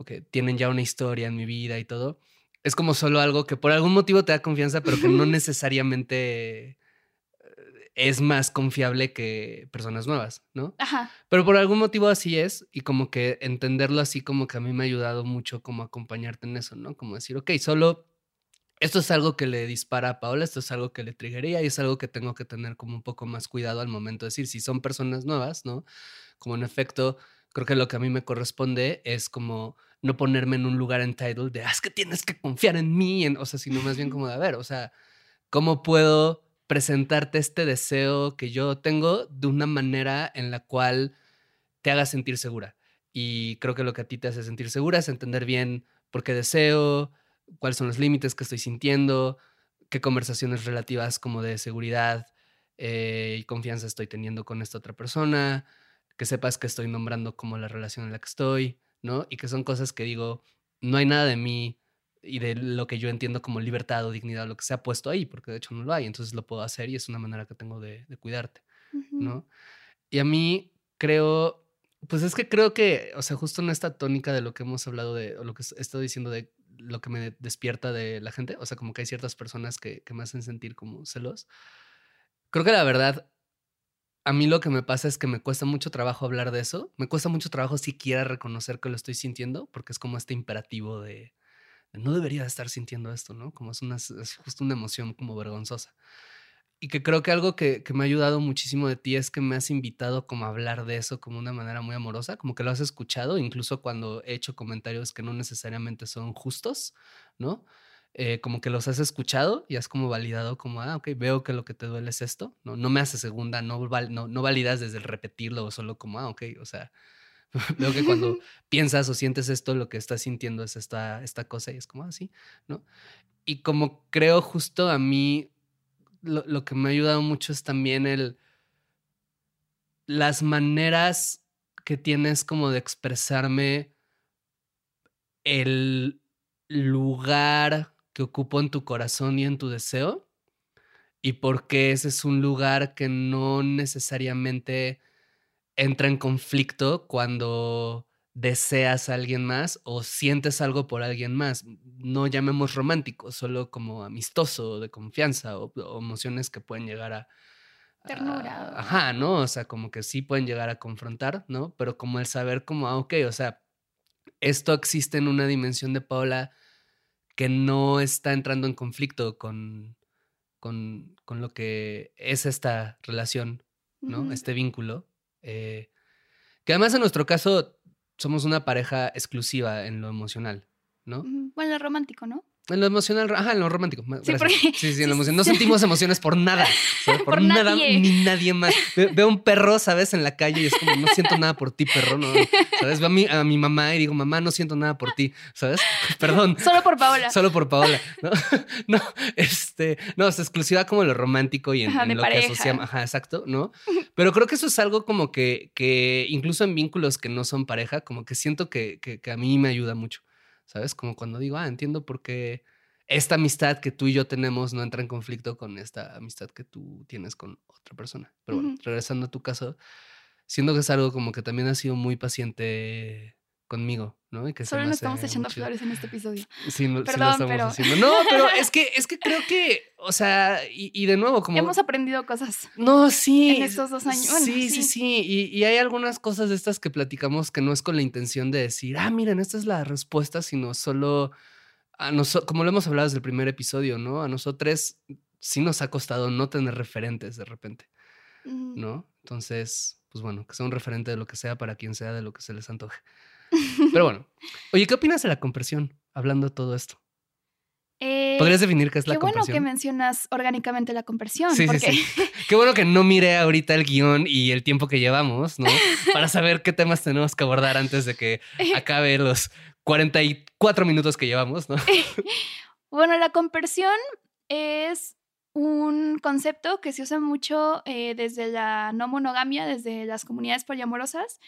o que tienen ya una historia en mi vida y todo. Es como solo algo que por algún motivo te da confianza, pero que no necesariamente eh, es más confiable que personas nuevas, ¿no? Ajá. Pero por algún motivo así es y como que entenderlo así como que a mí me ha ayudado mucho como acompañarte en eso, ¿no? Como decir, ok, solo esto es algo que le dispara a Paola, esto es algo que le triggería y es algo que tengo que tener como un poco más cuidado al momento de decir, si son personas nuevas, ¿no? Como en efecto, creo que lo que a mí me corresponde es como no ponerme en un lugar entitled de, ah, es que tienes que confiar en mí, en, o sea, sino más bien como de, a ver, o sea, ¿cómo puedo presentarte este deseo que yo tengo de una manera en la cual te haga sentir segura? Y creo que lo que a ti te hace sentir segura es entender bien por qué deseo, cuáles son los límites que estoy sintiendo, qué conversaciones relativas como de seguridad eh, y confianza estoy teniendo con esta otra persona, que sepas que estoy nombrando como la relación en la que estoy, ¿no? Y que son cosas que digo, no hay nada de mí y de lo que yo entiendo como libertad o dignidad, lo que se ha puesto ahí, porque de hecho no lo hay, entonces lo puedo hacer y es una manera que tengo de, de cuidarte, ¿no? Y a mí creo, pues es que creo que, o sea, justo en esta tónica de lo que hemos hablado de, o lo que he estado diciendo de lo que me despierta de la gente, o sea, como que hay ciertas personas que, que me hacen sentir como celos. Creo que la verdad, a mí lo que me pasa es que me cuesta mucho trabajo hablar de eso. Me cuesta mucho trabajo siquiera reconocer que lo estoy sintiendo, porque es como este imperativo de, no debería estar sintiendo esto, ¿no? Como es, una, justo una emoción como vergonzosa. Y que creo que algo que, que, me ha ayudado muchísimo de ti es que me has invitado como a hablar de eso como una manera muy amorosa, como que lo has escuchado, incluso cuando he hecho comentarios que no necesariamente son justos, ¿no? Eh, como que los has escuchado y has como validado como, ah, ok, veo que lo que te duele es esto, ¿no? No me hace segunda, no, no, no validas desde el repetirlo o solo como, ah, ok, o sea, veo que cuando piensas o sientes esto, lo que estás sintiendo es esta, esta cosa y es como así, ¿no? Y como creo justo a mí lo, lo, que me ha ayudado mucho es también el las maneras que tienes como de expresarme el lugar que ocupo en tu corazón y en tu deseo y porque ese es un lugar que no necesariamente entra en conflicto cuando deseas a alguien más o sientes algo por alguien más. No llamemos romántico, solo como amistoso, de confianza o, o emociones que pueden llegar a... Ternura. A, ajá, ¿no? O sea, como que sí pueden llegar a confrontar, ¿no? Pero como el saber como, ah, ok, o sea, esto existe en una dimensión de Paula que no está entrando en conflicto con, con, con lo que es esta relación, ¿no? Uh -huh. Este vínculo. Eh, que además en nuestro caso somos una pareja exclusiva en lo emocional, ¿no? Bueno, lo romántico, ¿no? En lo emocional, ajá, en lo romántico. Sí, porque, sí, sí, en lo emocional. No sentimos emociones por nada. ¿sabes? Por, por nada nadie. ni nadie más. Ve, veo un perro, ¿sabes? En la calle y es como, no siento nada por ti, perro. No, ¿Sabes? Veo a mi, a mi mamá y digo, mamá, no siento nada por ti. ¿Sabes? Perdón. Solo por Paola. Solo por Paola. No, no este, no, es exclusiva como lo romántico y en, ajá, en lo pareja. que asociamos. Ajá, exacto, ¿no? Pero creo que eso es algo como que, que incluso en vínculos que no son pareja, como que siento que, que, que a mí me ayuda mucho. ¿Sabes? Como cuando digo, ah, entiendo por qué esta amistad que tú y yo tenemos no entra en conflicto con esta amistad que tú tienes con otra persona. Pero bueno, uh -huh. regresando a tu caso, siento que es algo como que también has sido muy paciente conmigo, ¿no? Y que Solo nos estamos echando mucho... flores en este episodio. Sí, no, Perdón, sí lo estamos pero... haciendo. No, pero es que, es que creo que, o sea, y, y, de nuevo, como... Hemos aprendido cosas. No, sí. En estos dos años. Bueno, sí, sí, sí, sí. Y, y, hay algunas cosas de estas que platicamos que no es con la intención de decir, ah, miren, esta es la respuesta, sino solo a nosotros, como lo hemos hablado desde el primer episodio, ¿no? A nosotros sí nos ha costado no tener referentes de repente, Mm. ¿no? Entonces, pues bueno, que sea un referente de lo que sea para quien sea, de lo que se les antoje. Pero bueno, oye, ¿qué opinas de la compresión? Hablando de todo esto. Eh, ¿Podrías definir qué es la qué bueno compresión? que mencionas orgánicamente la compresión. Sí, porque... sí, sí. Qué bueno que no mire ahorita el guion y el tiempo que llevamos, ¿no? Para saber qué temas tenemos que abordar antes de que acabe los 44 minutos que llevamos, ¿no? bueno, la conversión es un concepto que se usa mucho eh, desde la no monogamia, desde las comunidades poliamorosas,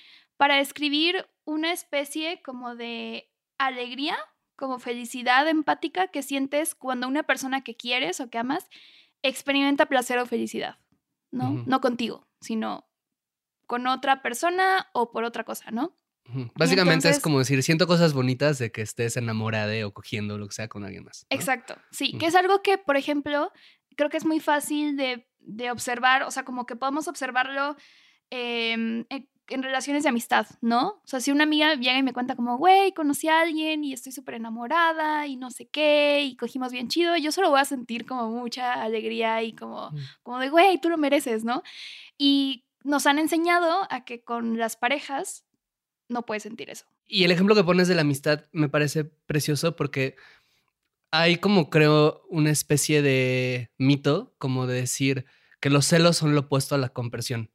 para describir una especie como de alegría, como felicidad empática que sientes cuando una persona que quieres o que amas experimenta placer o felicidad, ¿no? Uh -huh. No contigo, sino con otra persona o por otra cosa, ¿no? Básicamente entonces, es como decir, siento cosas bonitas de que estés enamorada o cogiendo lo que sea con alguien más. ¿no? Exacto, sí, que es algo que, por ejemplo, creo que es muy fácil de de observar, o sea, como que podemos observarlo em, en, relaciones de amistad, ¿no? O sea, si una amiga llega y me cuenta como, güey, conocí a alguien y estoy súper enamorada y no sé qué, y cogimos bien chido, yo solo voy a sentir como mucha alegría y como, Mm. como de, güey, tú lo mereces, ¿no? Y nos han enseñado a que con las parejas no puedes sentir eso. Y el ejemplo que pones de la amistad me parece precioso porque hay como creo una especie de mito, como de decir que los celos son lo opuesto a la compresión.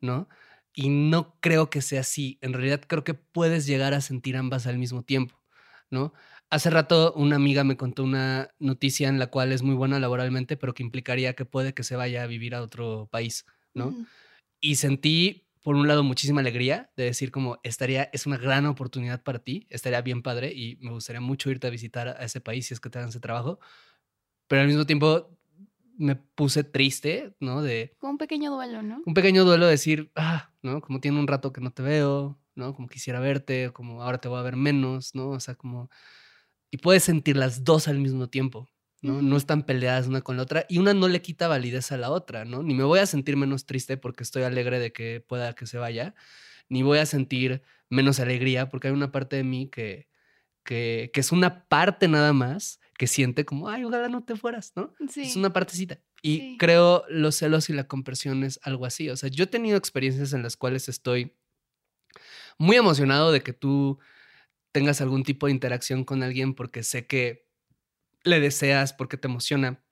¿no? Y no creo que sea así. En realidad creo que puedes llegar a sentir ambas al mismo tiempo, ¿no? Hace rato una amiga me contó una noticia en la cual es muy buena laboralmente, pero que implicaría que puede que se vaya a vivir a otro país, ¿no? Y sentí por un lado muchísima alegría de decir como estaría es una gran oportunidad para ti, estaría bien padre y me gustaría mucho irte a visitar a ese país si es que te dan ese trabajo, pero al mismo tiempo me puse triste, ¿no? De Como un pequeño duelo, ¿no? un pequeño duelo de decir, ah, ¿no? Como tiene un rato que no te veo, ¿no? Como quisiera verte, como ahora te voy a ver menos, ¿no? O sea, como y puedes sentir las dos al mismo tiempo. ¿no? No están peleadas una con la otra y una no le quita validez a la otra, ¿no? Ni me voy a sentir menos triste porque estoy alegre de que pueda que se vaya, ni voy a sentir menos alegría porque hay una parte de mí que, que, que es una parte nada más que siente como, ay, ojalá no te fueras, ¿no? Sí. Es una partecita. Y Sí. creo los celos y la compresión es algo así. O sea, yo he tenido experiencias en las cuales estoy muy emocionado de que tú tengas algún tipo de interacción con alguien porque sé que le deseas, porque te emociona,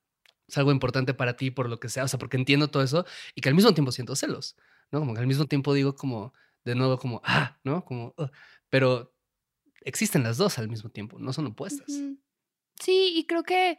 es algo importante para ti, por lo que sea, o sea, porque entiendo todo eso y que al mismo tiempo siento celos, ¿no? Como que al mismo tiempo digo como, de nuevo, como, ah, ¿no? Como, pero existen las dos al mismo tiempo, no son opuestas. Sí, y creo que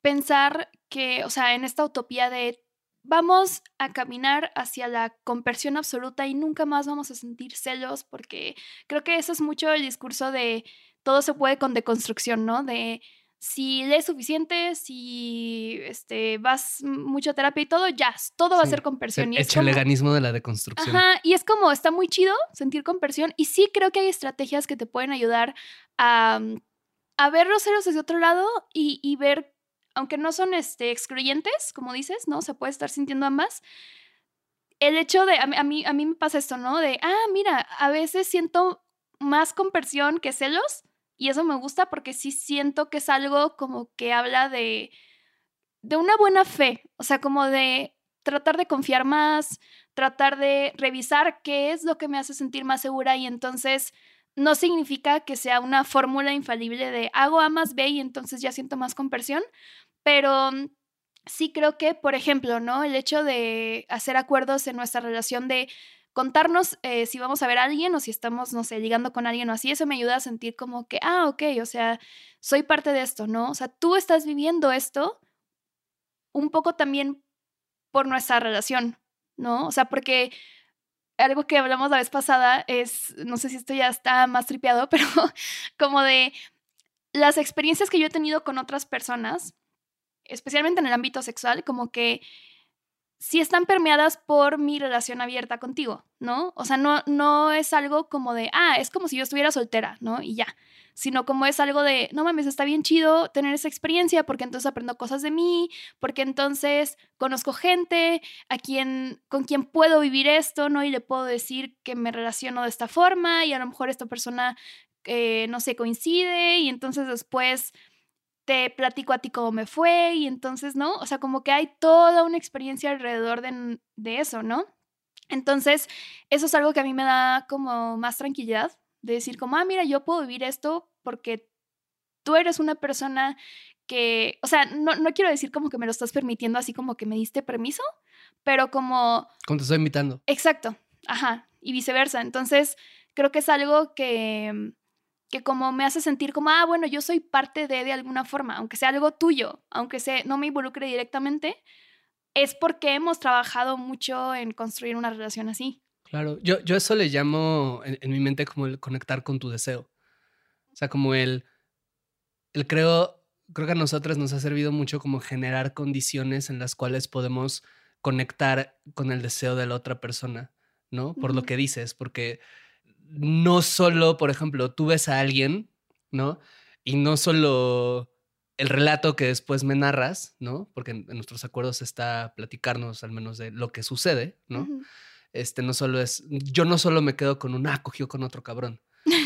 pensar que, o sea, en esta utopía de vamos a caminar hacia la conversión absoluta y nunca más vamos a sentir celos, porque creo que eso es mucho el discurso de todo se puede con deconstrucción, ¿no? De si lees suficiente, si este, vas mucho a terapia y todo, ya, todo va a ser conversión. El como- echeleganismo de la deconstrucción. Ajá, y es como, está muy chido sentir compersión y sí creo que hay estrategias que te pueden ayudar a, mm, a ver los celos desde otro lado y, y ver, aunque no son este, excluyentes, como dices, ¿no? Se puede estar sintiendo ambas. El hecho de, a a mí, a mí me pasa esto, ¿no? De, ah, mira, a veces siento más compersión que celos y eso me gusta porque sí siento que es algo como que habla de, de una buena fe, o sea, como de tratar de confiar más, tratar de revisar qué es lo que me hace sentir más segura y entonces no significa que sea una fórmula infalible de hago A más B y entonces ya siento más compersión, pero mm, sí creo que, por ejemplo, ¿no? El hecho de hacer acuerdos en nuestra relación de contarnos eh, si vamos a ver a alguien o si estamos, no sé, ligando con alguien o así, eso me ayuda a sentir como que, ah, ok, o sea, soy parte de esto, ¿no? O sea, tú estás viviendo esto un poco también por nuestra relación, ¿no? O sea, porque algo que hablamos la vez pasada es, no sé si esto ya está más tripeado, pero como de las experiencias que yo he tenido con otras personas, especialmente en el ámbito sexual, como que sí están permeadas por mi relación abierta contigo, ¿no? O sea, no, no es algo como de, ah, es como si yo estuviera soltera, ¿no? Y ya, sino como es algo de, no mames, está bien chido tener esa experiencia porque entonces aprendo cosas de mí, porque entonces conozco gente a quien, con quien puedo vivir esto, ¿no? Y le puedo decir que me relaciono de esta forma y a lo mejor esta persona, eh, no sé, coincide y entonces después te platico a ti cómo me fue y entonces, ¿no? O sea, como que hay toda una experiencia alrededor de, de eso, ¿no? Entonces, eso es algo que a mí me da como más tranquilidad, de decir como, ah, mira, yo puedo vivir esto porque tú eres una persona que, o sea, no, no quiero decir como que me lo estás permitiendo así como que me diste permiso, pero como... Como te estoy invitando. Exacto, ajá, y viceversa. Entonces, creo que es algo que, que como me hace sentir como, ah, bueno, yo soy parte de de alguna forma, aunque sea algo tuyo, aunque sea, no me involucre directamente, es porque hemos trabajado mucho en construir una relación así. Claro, yo, yo eso le llamo en, en mi mente como el conectar con tu deseo. O sea, como el, el creo, creo que a nosotros nos ha servido mucho como generar condiciones en las cuales podemos conectar con el deseo de la otra persona, ¿no? Por lo que dices, porque no solo, por ejemplo, tú ves a alguien, ¿no? Y no solo el relato que después me narras, ¿no? Porque en, en nuestros acuerdos está platicarnos al menos de lo que sucede, ¿no? Este no solo es, yo no solo me quedo con un, ah, cogió con otro cabrón,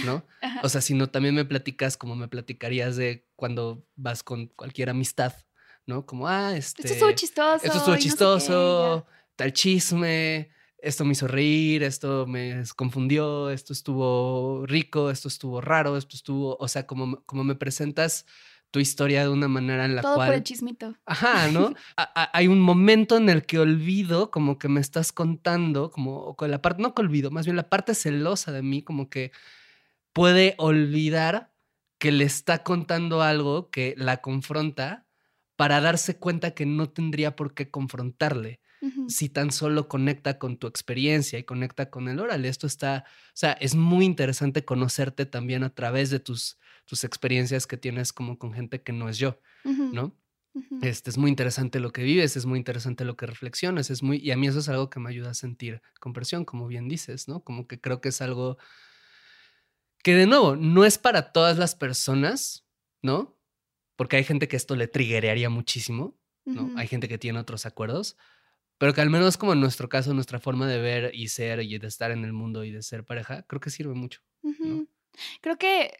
¿no? O sea, sino también me platicas como me platicarías de cuando vas con cualquier amistad, ¿no? Como, ah, este... esto estuvo chistoso. Esto y estuvo no sé qué, chistoso, tal chisme, esto me hizo reír, esto me confundió, esto estuvo rico, esto estuvo raro, esto estuvo, o sea, como, como me presentas tu historia de una manera en la Todo cual... por el chismito. Ajá, ¿no? A- a- hay un momento en el que olvido, como que me estás contando, como con la parte, no que olvido, más bien la parte celosa de mí, como que puede olvidar que le está contando algo que la confronta para darse cuenta que no tendría por qué confrontarle Si tan solo conecta con tu experiencia y conecta con el órale. Esto está, o sea, es muy interesante conocerte también a través de tus, tus experiencias que tienes como con gente que no es yo. ¿no? Este, es muy interesante lo que vives, es muy interesante lo que reflexionas, es muy, y a mí eso es algo que me ayuda a sentir compresión, como bien dices, ¿no? Como que creo que es algo que de nuevo, no es para todas las personas, ¿no? Porque hay gente que esto le triggerearía muchísimo, ¿no? Hay gente que tiene otros acuerdos, pero que al menos como en nuestro caso, nuestra forma de ver y ser y de estar en el mundo y de ser pareja, creo que sirve mucho. Creo que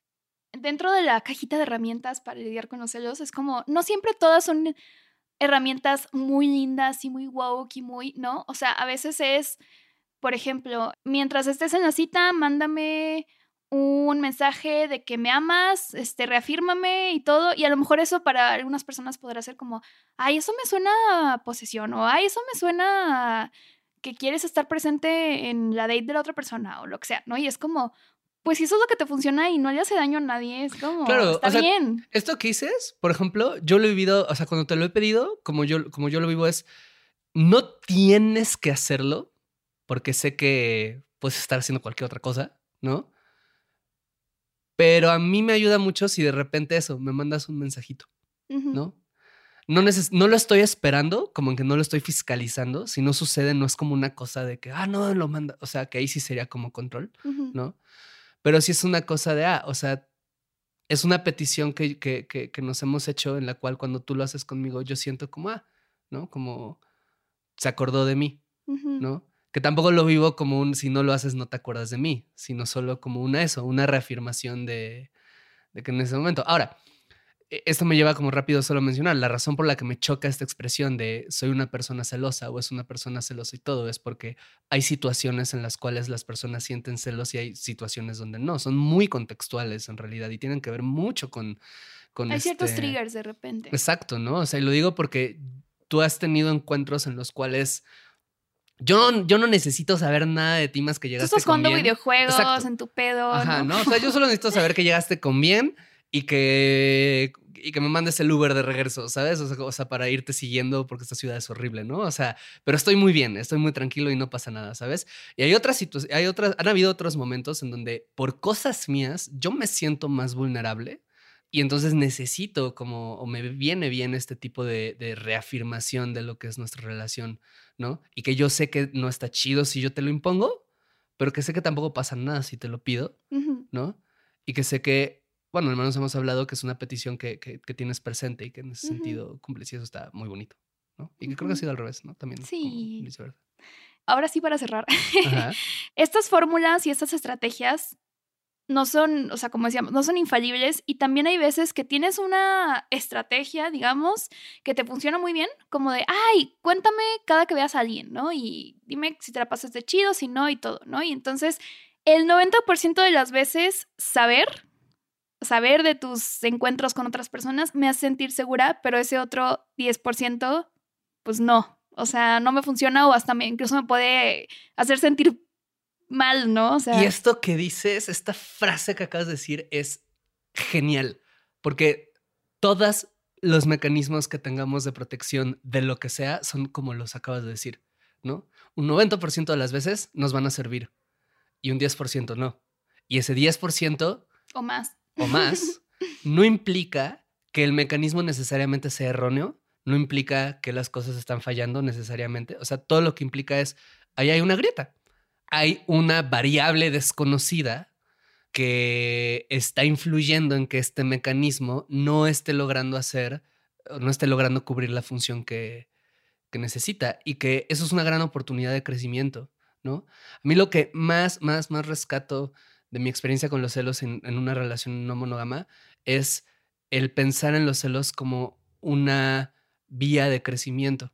dentro de la cajita de herramientas para lidiar con los celos es como, no siempre todas son herramientas muy lindas y muy woke y muy, ¿no? O sea, a veces es, por ejemplo, mientras estés en la cita, mándame un mensaje de que me amas, este, reafírmame y todo, y a lo mejor eso para algunas personas podrá ser como, ay, eso me suena a posesión, o ay, eso me suena a que quieres estar presente en la date de la otra persona, o lo que sea, ¿no? Y es como, pues si eso es lo que te funciona y no le hace daño a nadie, es como, Claro, está o sea, bien. Esto que dices, por ejemplo, yo lo he vivido, o sea, cuando te lo he pedido, como yo, como yo lo vivo es, no tienes que hacerlo, porque sé que puedes estar haciendo cualquier otra cosa, ¿no? Pero a mí me ayuda mucho si de repente eso, me mandas un mensajito, Ujú. ¿no? No, neces- no lo estoy esperando, como en que no lo estoy fiscalizando. Si no sucede, no es como una cosa de que, ah, no, lo manda. O sea, que ahí sí sería como control. ¿no? Pero sí es una cosa de, ah, o sea, es una petición que, que, que, que nos hemos hecho en la cual cuando tú lo haces conmigo, yo siento como, ah, ¿no? Como se acordó de mí. ¿no? Que tampoco lo vivo como un, si no lo haces, no te acuerdas de mí, sino solo como una eso, una reafirmación de, de que en ese momento. Ahora, e- esto me lleva como rápido solo a mencionar, la razón por la que me choca esta expresión de soy una persona celosa o es una persona celosa y todo es porque hay situaciones en las cuales las personas sienten celos y hay situaciones donde no, son muy contextuales en realidad y tienen que ver mucho con... con Hay ciertos este- triggers de repente. Exacto, ¿no? O sea, y lo digo porque tú has tenido encuentros en los cuales yo, yo no necesito saber nada de ti más que Tú llegaste estás con jugando videojuegos Exacto. en tu pedo, Ajá, ¿no? ¿no? O sea, yo solo necesito saber que llegaste con bien y que, y que me mandes el Uber de regreso, ¿sabes? O sea, o sea, para irte siguiendo porque esta ciudad es horrible, ¿no? O sea, pero estoy muy bien, estoy muy tranquilo y no pasa nada, ¿sabes? Y hay otras situaciones, hay otras, han habido otros momentos en donde por cosas mías yo me siento más vulnerable y entonces necesito como, o me viene bien este tipo de, de reafirmación de lo que es nuestra relación, ¿no? Y que yo sé que no está chido si yo te lo impongo, pero que sé que tampoco pasa nada si te lo pido. ¿no? Y que sé que, bueno, al menos hemos hablado que es una petición que, que- que tienes presente y que en ese sentido cumples y eso está muy bonito, ¿no? Y que creo que ha sido al revés, ¿no? También. Sí. Ahora sí, para cerrar. Estas fórmulas y estas estrategias no son, o sea, como decíamos, no son infalibles y también hay veces que tienes una estrategia, digamos, que te funciona muy bien, como de, ay, cuéntame cada que veas a alguien, ¿no? Y dime si te la pasaste chido, si no y todo, ¿no? Y entonces, el 90% de las veces saber, saber de tus encuentros con otras personas me hace sentir segura, pero ese otro 10%, pues no. O sea, no me funciona o hasta me, incluso me puede hacer sentir mal, ¿no? O sea, Y esto que dices, esta frase que acabas de decir es genial, porque todos los mecanismos que tengamos de protección de lo que sea son como los acabas de decir, ¿no? Un 90% de las veces nos van a servir y un 10% no. Y ese 10% o más. o más no implica que el mecanismo necesariamente sea erróneo, no implica que las cosas están fallando necesariamente. O sea, todo lo que implica es, ahí hay una grieta, hay una variable desconocida, que está influyendo en que este mecanismo no esté logrando hacer, no esté logrando cubrir la función que, que necesita y que eso es una gran oportunidad de crecimiento, ¿no? A mí lo que más, más, más rescato de mi experiencia con los celos en, en una relación no monógama es el pensar en los celos como una vía de crecimiento.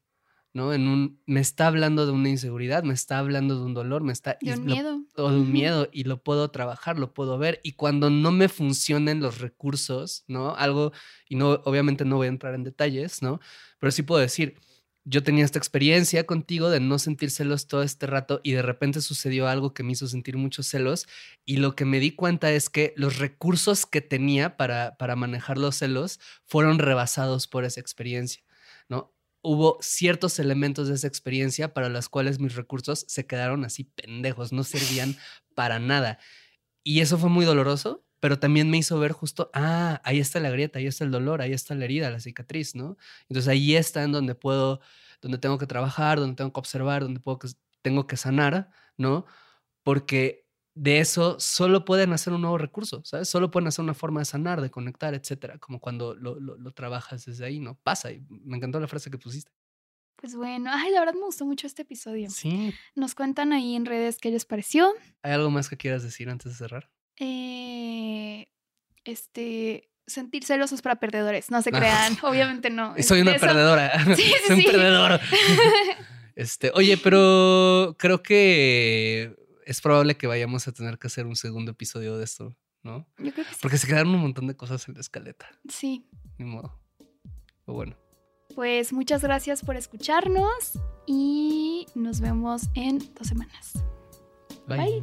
¿No? En un, me está hablando de una inseguridad, me está hablando de un dolor, me está... De un miedo. O de un miedo y lo puedo trabajar, lo puedo ver. Y cuando no me funcionen los recursos, ¿no? Algo, y no, obviamente no voy a entrar en detalles, ¿no? Pero sí puedo decir, yo tenía esta experiencia contigo de no sentir celos todo este rato y de repente sucedió algo que me hizo sentir muchos celos y lo que me di cuenta es que los recursos que tenía para, para manejar los celos fueron rebasados por esa experiencia. Hubo ciertos elementos de esa experiencia para los cuales mis recursos se quedaron así pendejos, no servían para nada. Y eso fue muy doloroso, pero también me hizo ver justo, ah, ahí está la grieta, ahí está el dolor, ahí está la herida, la cicatriz, ¿no? Entonces ahí está en donde puedo, donde tengo que trabajar, donde tengo que observar, donde puedo tengo que sanar, ¿no? Porque de eso solo pueden hacer un nuevo recurso, ¿sabes? Solo pueden hacer una forma de sanar, de conectar, etcétera, como cuando lo, lo, lo trabajas desde ahí, ¿no? Pasa, y me encantó la frase que pusiste. Pues bueno, ay, la verdad me gustó mucho este episodio. Sí. Nos cuentan ahí en redes qué les pareció. ¿Hay algo más que quieras decir antes de cerrar? Eh, este, sentir celosos para perdedores, no se crean, obviamente no. Soy una Eso- perdedora. Sí, sí, Soy un sí. perdedor. Este, oye, pero creo que es probable que vayamos a tener que hacer un segundo episodio de esto, ¿no? Yo creo que sí. Porque se quedaron un montón de cosas en la escaleta. Sí. Ni modo. Pero bueno. Pues muchas gracias por escucharnos y nos vemos en dos semanas. Bye.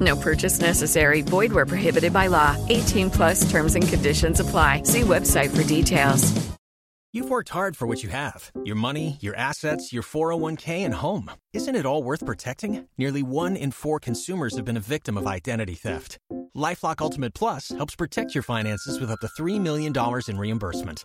No purchase necessary. Void where prohibited by law. 18 plus terms and conditions apply. See website for details. You've worked hard for what you have your money, your assets, your 401k, and home. Isn't it all worth protecting? Nearly one in four consumers have been a victim of identity theft. Lifelock Ultimate Plus helps protect your finances with up to $3 million in reimbursement.